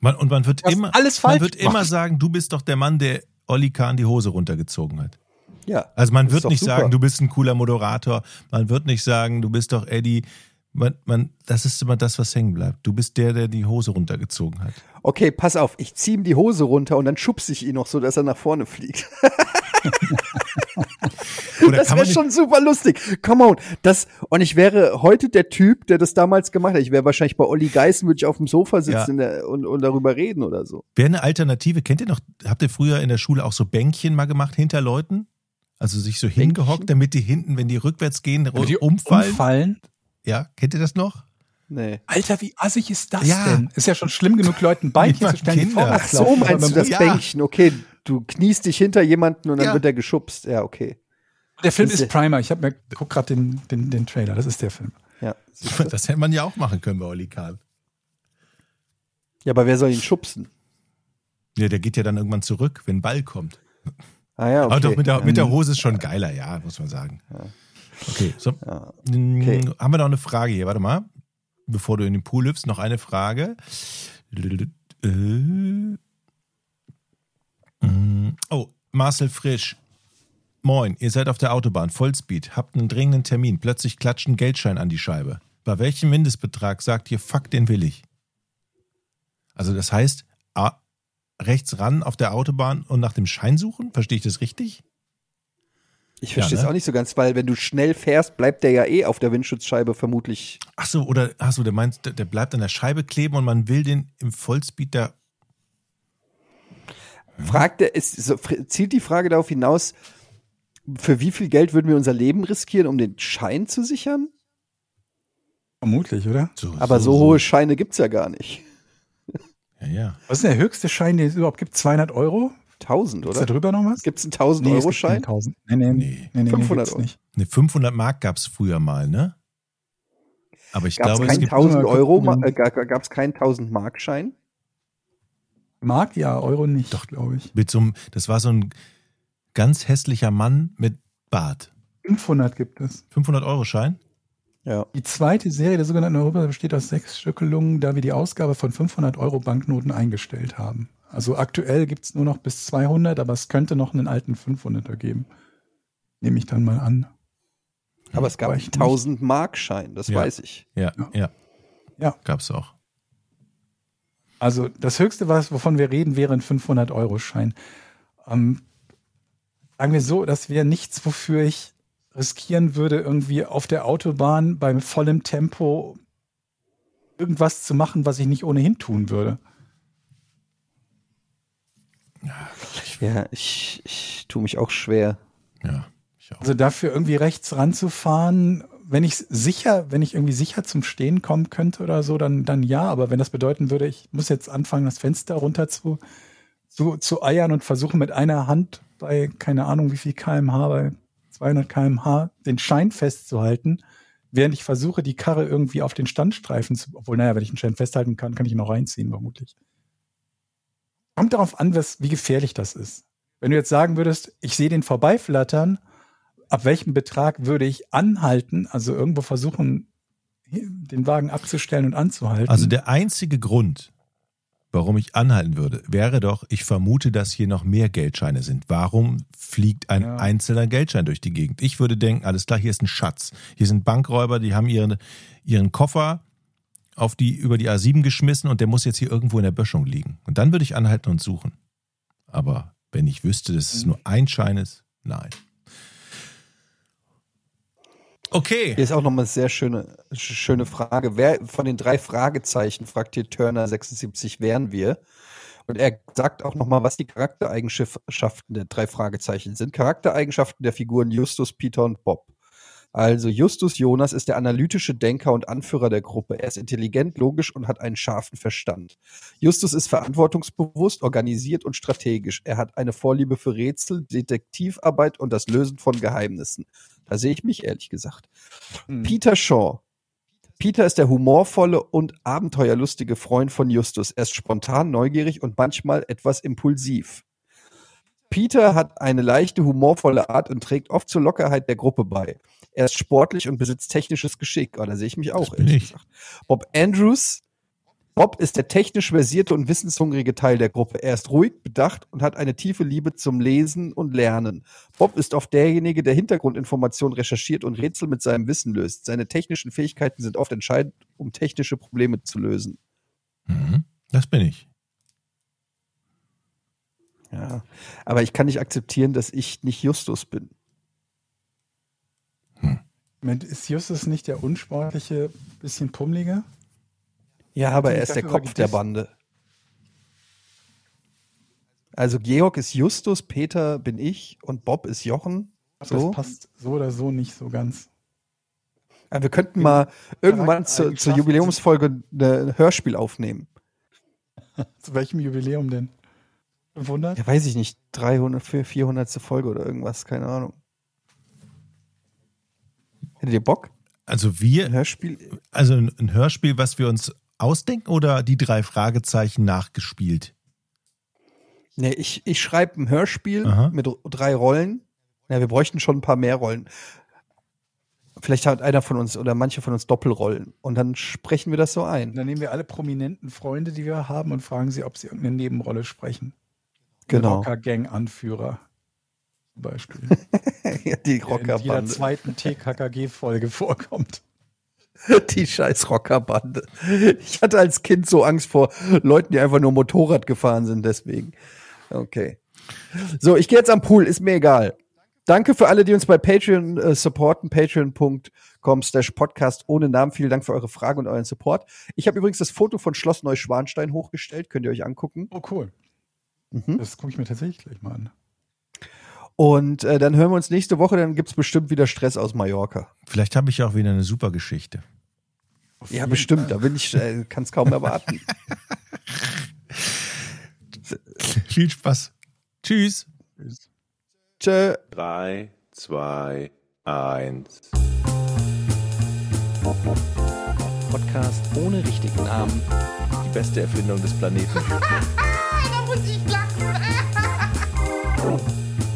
C: man, und man wird immer,
D: alles falsch
C: man wird immer sagen, du bist doch der Mann, der Olli Kahn die Hose runtergezogen hat.
B: Ja.
C: Also man wird nicht super. sagen, du bist ein cooler Moderator. Man wird nicht sagen, du bist doch Eddie. Man, man, das ist immer das, was hängen bleibt. Du bist der, der die Hose runtergezogen hat.
B: Okay, pass auf, ich ziehe ihm die Hose runter und dann schubse ich ihn noch so, dass er nach vorne fliegt. *laughs* *laughs* das wäre schon super lustig. Come on. Das, und ich wäre heute der Typ, der das damals gemacht hat. Ich wäre wahrscheinlich bei Olli Geißen, würde ich auf dem Sofa sitzen ja. der, und, und darüber reden oder so.
C: Wäre eine Alternative. Kennt ihr noch, habt ihr früher in der Schule auch so Bänkchen mal gemacht hinter Leuten? Also sich so Bänkchen? hingehockt, damit die hinten, wenn die rückwärts gehen, die umfallen. umfallen. Ja, kennt ihr das noch?
D: Nee. Alter, wie assig ist das ja. denn? Ist ja schon schlimm genug, Leuten *laughs* Beinchen zu stellen,
B: die Ach so meinst du das ja. Bänkchen? Okay, du kniest dich hinter jemanden und dann ja. wird er geschubst. Ja, okay.
D: Der Film ist, Primer. Ich habe mir guck gerade den, den, den Trailer. Das ist der Film.
B: Ja. *laughs*
C: Das hätte man ja auch machen können bei Oli Kahn.
B: Ja, aber wer soll ihn schubsen?
C: Ja, der geht ja dann irgendwann zurück, wenn ein Ball kommt.
B: Ah ja, okay.
C: Aber doch mit der, mit der Hose ist schon geiler, ja, muss man sagen. Ja. Okay, so. Ja. Okay. Haben wir noch eine Frage hier? Warte mal. Bevor du in den Pool hüpfst, noch eine Frage. Oh, Marcel Frisch. Moin, ihr seid auf der Autobahn, Vollspeed, habt einen dringenden Termin, plötzlich klatscht ein Geldschein an die Scheibe. Bei welchem Mindestbetrag sagt ihr, fuck, den will ich? Also das heißt, rechts ran auf der Autobahn und nach dem Schein suchen? Verstehe ich das richtig?
B: Ich verstehe es
C: ne?
B: auch nicht so ganz, weil wenn du schnell fährst, bleibt der ja eh auf der Windschutzscheibe vermutlich.
C: Ach so, oder hast du, der meinst, der, der bleibt an der Scheibe kleben und man will den im Vollspeed da.
B: Fragt er, ist, so, zielt die Frage darauf hinaus, für wie viel Geld würden wir unser Leben riskieren, um den Schein zu sichern?
D: Vermutlich, oder?
C: So,
B: Aber so, hohe Scheine gibt's ja gar nicht. *laughs*
C: Ja, ja.
D: Was ist denn der höchste Schein, den es überhaupt gibt? 200 Euro?
B: 1000,
D: Ist da
B: oder?
D: drüber noch was?
B: Gibt's einen 1000
D: es
B: Euro
D: gibt
B: Schein?
D: keinen 1000. Nee, nee,
C: Nee.
D: nee, nee,
B: 500
D: gibt's
B: Euro.
D: nicht.
C: Ne, 500 Mark gab es früher mal, ne? Aber ich
B: Gab's
C: glaube, es
B: keinen
C: gibt.
B: 1000
D: nur
B: Euro, äh, ga- ga- gab's keinen 1000 Mark Schein?
D: Mark, ja, Euro nicht, doch, glaube ich.
C: Mit so einem, das war so ein ganz hässlicher Mann mit Bart.
D: 500 gibt es.
C: 500-Euro-Schein?
B: Ja.
D: Die zweite Serie der sogenannten Europa besteht aus sechs Stückelungen, da wir die Ausgabe von 500 Euro Banknoten eingestellt haben. Also aktuell gibt es nur noch bis 200, aber es könnte noch einen alten 500er geben. Nehme ich dann mal an.
B: Aber es gab einen
D: ich
B: 1000 Mark Schein, das
C: Ja.
B: weiß ich.
C: Ja,
D: Ja.
C: ja.
D: Ja.
C: Gab's auch.
D: Also das Höchste, was, wovon wir reden, wäre ein 500-Euro-Schein. Ähm, sagen wir so, das wäre nichts, wofür ich riskieren würde, irgendwie auf der Autobahn beim vollem Tempo irgendwas zu machen, was ich nicht ohnehin tun würde.
B: Ja, ich, ich tue mich auch schwer.
C: Ja, ich auch.
D: Also dafür irgendwie rechts ranzufahren, wenn ich sicher, wenn ich irgendwie sicher zum Stehen kommen könnte oder so, dann, dann ja. Aber wenn das bedeuten würde, ich muss jetzt anfangen, das Fenster runter zu, zu, zu eiern und versuchen mit einer Hand bei, keine Ahnung wie viel kmh, bei 200 kmh den Schein festzuhalten, während ich versuche, die Karre irgendwie auf den Standstreifen zu, obwohl, naja, wenn ich den Schein festhalten kann, kann ich ihn auch reinziehen, vermutlich. Kommt darauf an, was, wie gefährlich das ist. Wenn du jetzt sagen würdest, ich sehe den vorbeiflattern, ab welchem Betrag würde ich anhalten, also irgendwo versuchen, den Wagen abzustellen und anzuhalten?
C: Also der einzige Grund, warum ich anhalten würde, wäre doch, ich vermute, dass hier noch mehr Geldscheine sind. Warum fliegt ein
D: Ja.
C: einzelner Geldschein durch die Gegend? Ich würde denken, alles klar, hier ist ein Schatz. Hier sind Bankräuber, die haben ihren, ihren Koffer auf die, über die A7 geschmissen und der muss jetzt hier irgendwo in der Böschung liegen. Und dann würde ich anhalten und suchen. Aber wenn ich wüsste, dass es nur ein Schein ist, nein. Okay.
B: Hier ist auch nochmal eine sehr schöne, sch- schöne Frage. Wer von den drei Fragezeichen, fragt hier Turner 76, wären wir? Und er sagt auch nochmal, was die Charaktereigenschaften der drei Fragezeichen sind. Charaktereigenschaften der Figuren Justus, Peter und Bob. Also Justus Jonas ist der analytische Denker und Anführer der Gruppe. Er ist intelligent, logisch und hat einen scharfen Verstand. Justus ist verantwortungsbewusst, organisiert und strategisch. Er hat eine Vorliebe für Rätsel, Detektivarbeit und das Lösen von Geheimnissen. Da sehe ich mich ehrlich gesagt.
D: Hm.
B: Peter Shaw. Peter ist der humorvolle und abenteuerlustige Freund von Justus. Er ist spontan, neugierig und manchmal etwas impulsiv. Peter hat eine leichte, humorvolle Art und trägt oft zur Lockerheit der Gruppe bei. Er ist sportlich und besitzt technisches Geschick. Oh, da sehe ich mich auch, ehrlich
C: ich.
B: gesagt. Bob Andrews. Bob ist der technisch versierte und wissenshungrige Teil der Gruppe. Er ist ruhig, bedacht und hat eine tiefe Liebe zum Lesen und Lernen. Bob ist oft derjenige, der Hintergrundinformationen recherchiert und Rätsel mit seinem Wissen löst. Seine technischen Fähigkeiten sind oft entscheidend, um technische Probleme zu lösen.
C: Mhm. Das bin ich.
B: Ja. Aber ich kann nicht akzeptieren, dass ich nicht Justus bin.
D: Moment, Ist Justus nicht der unsportliche, bisschen pummelige?
B: Ja, aber er ist der Kopf der. Bande. Also Georg ist Justus, Peter bin ich und Bob ist Jochen.
D: So? Das passt so oder so nicht so ganz.
B: Ja, wir könnten mal irgendwann zur, zur Jubiläumsfolge ein Hörspiel aufnehmen. *laughs*
D: Zu welchem Jubiläum denn? 500?
B: Ja, weiß ich nicht, 300, 400. Folge oder irgendwas, keine Ahnung. Hättet ihr Bock?
C: Also wir,
B: Ein Hörspiel?
C: also ein Hörspiel, was wir uns ausdenken oder die drei Fragezeichen nachgespielt?
B: Nee, ich, ich schreibe ein Hörspiel
C: Aha.
B: mit drei Rollen. Ja, wir bräuchten schon ein paar mehr Rollen. Vielleicht hat einer von uns oder manche von uns Doppelrollen. Und dann sprechen wir das so ein.
D: Dann nehmen wir alle prominenten Freunde, die wir haben, und fragen sie, ob sie irgendeine Nebenrolle sprechen.
B: Genau.
D: Rocker-Gang-Anführer. Zum Beispiel. *laughs*
B: Ja, die
D: der in jeder
B: Rockerbande.
D: zweiten TKKG-Folge vorkommt. *laughs*
B: Die scheiß Rockerbande. Ich hatte als Kind so Angst vor Leuten, die einfach nur Motorrad gefahren sind, deswegen. Okay. So, ich gehe jetzt am Pool, ist mir egal. Danke für alle, die uns bei Patreon äh, supporten, patreon.com slash podcast ohne Namen. Vielen Dank für eure Fragen und euren Support. Ich habe übrigens das Foto von Schloss Neuschwanstein hochgestellt, könnt ihr euch angucken.
D: Oh, cool.
B: Mhm.
D: Das gucke ich mir tatsächlich gleich mal an.
B: Und äh, dann hören wir uns nächste Woche, dann gibt's bestimmt wieder Stress aus Mallorca.
C: Vielleicht habe ich auch wieder eine super Geschichte.
B: Ja, bestimmt, da bin ich, äh, kann es kaum erwarten. *laughs*
C: Viel Spaß. Tschüss.
B: Tschö.
E: 3, 2, 1.
A: Podcast ohne richtigen Namen. Die beste Erfindung des Planeten. *laughs*
F: Da muss ich lachen. *laughs*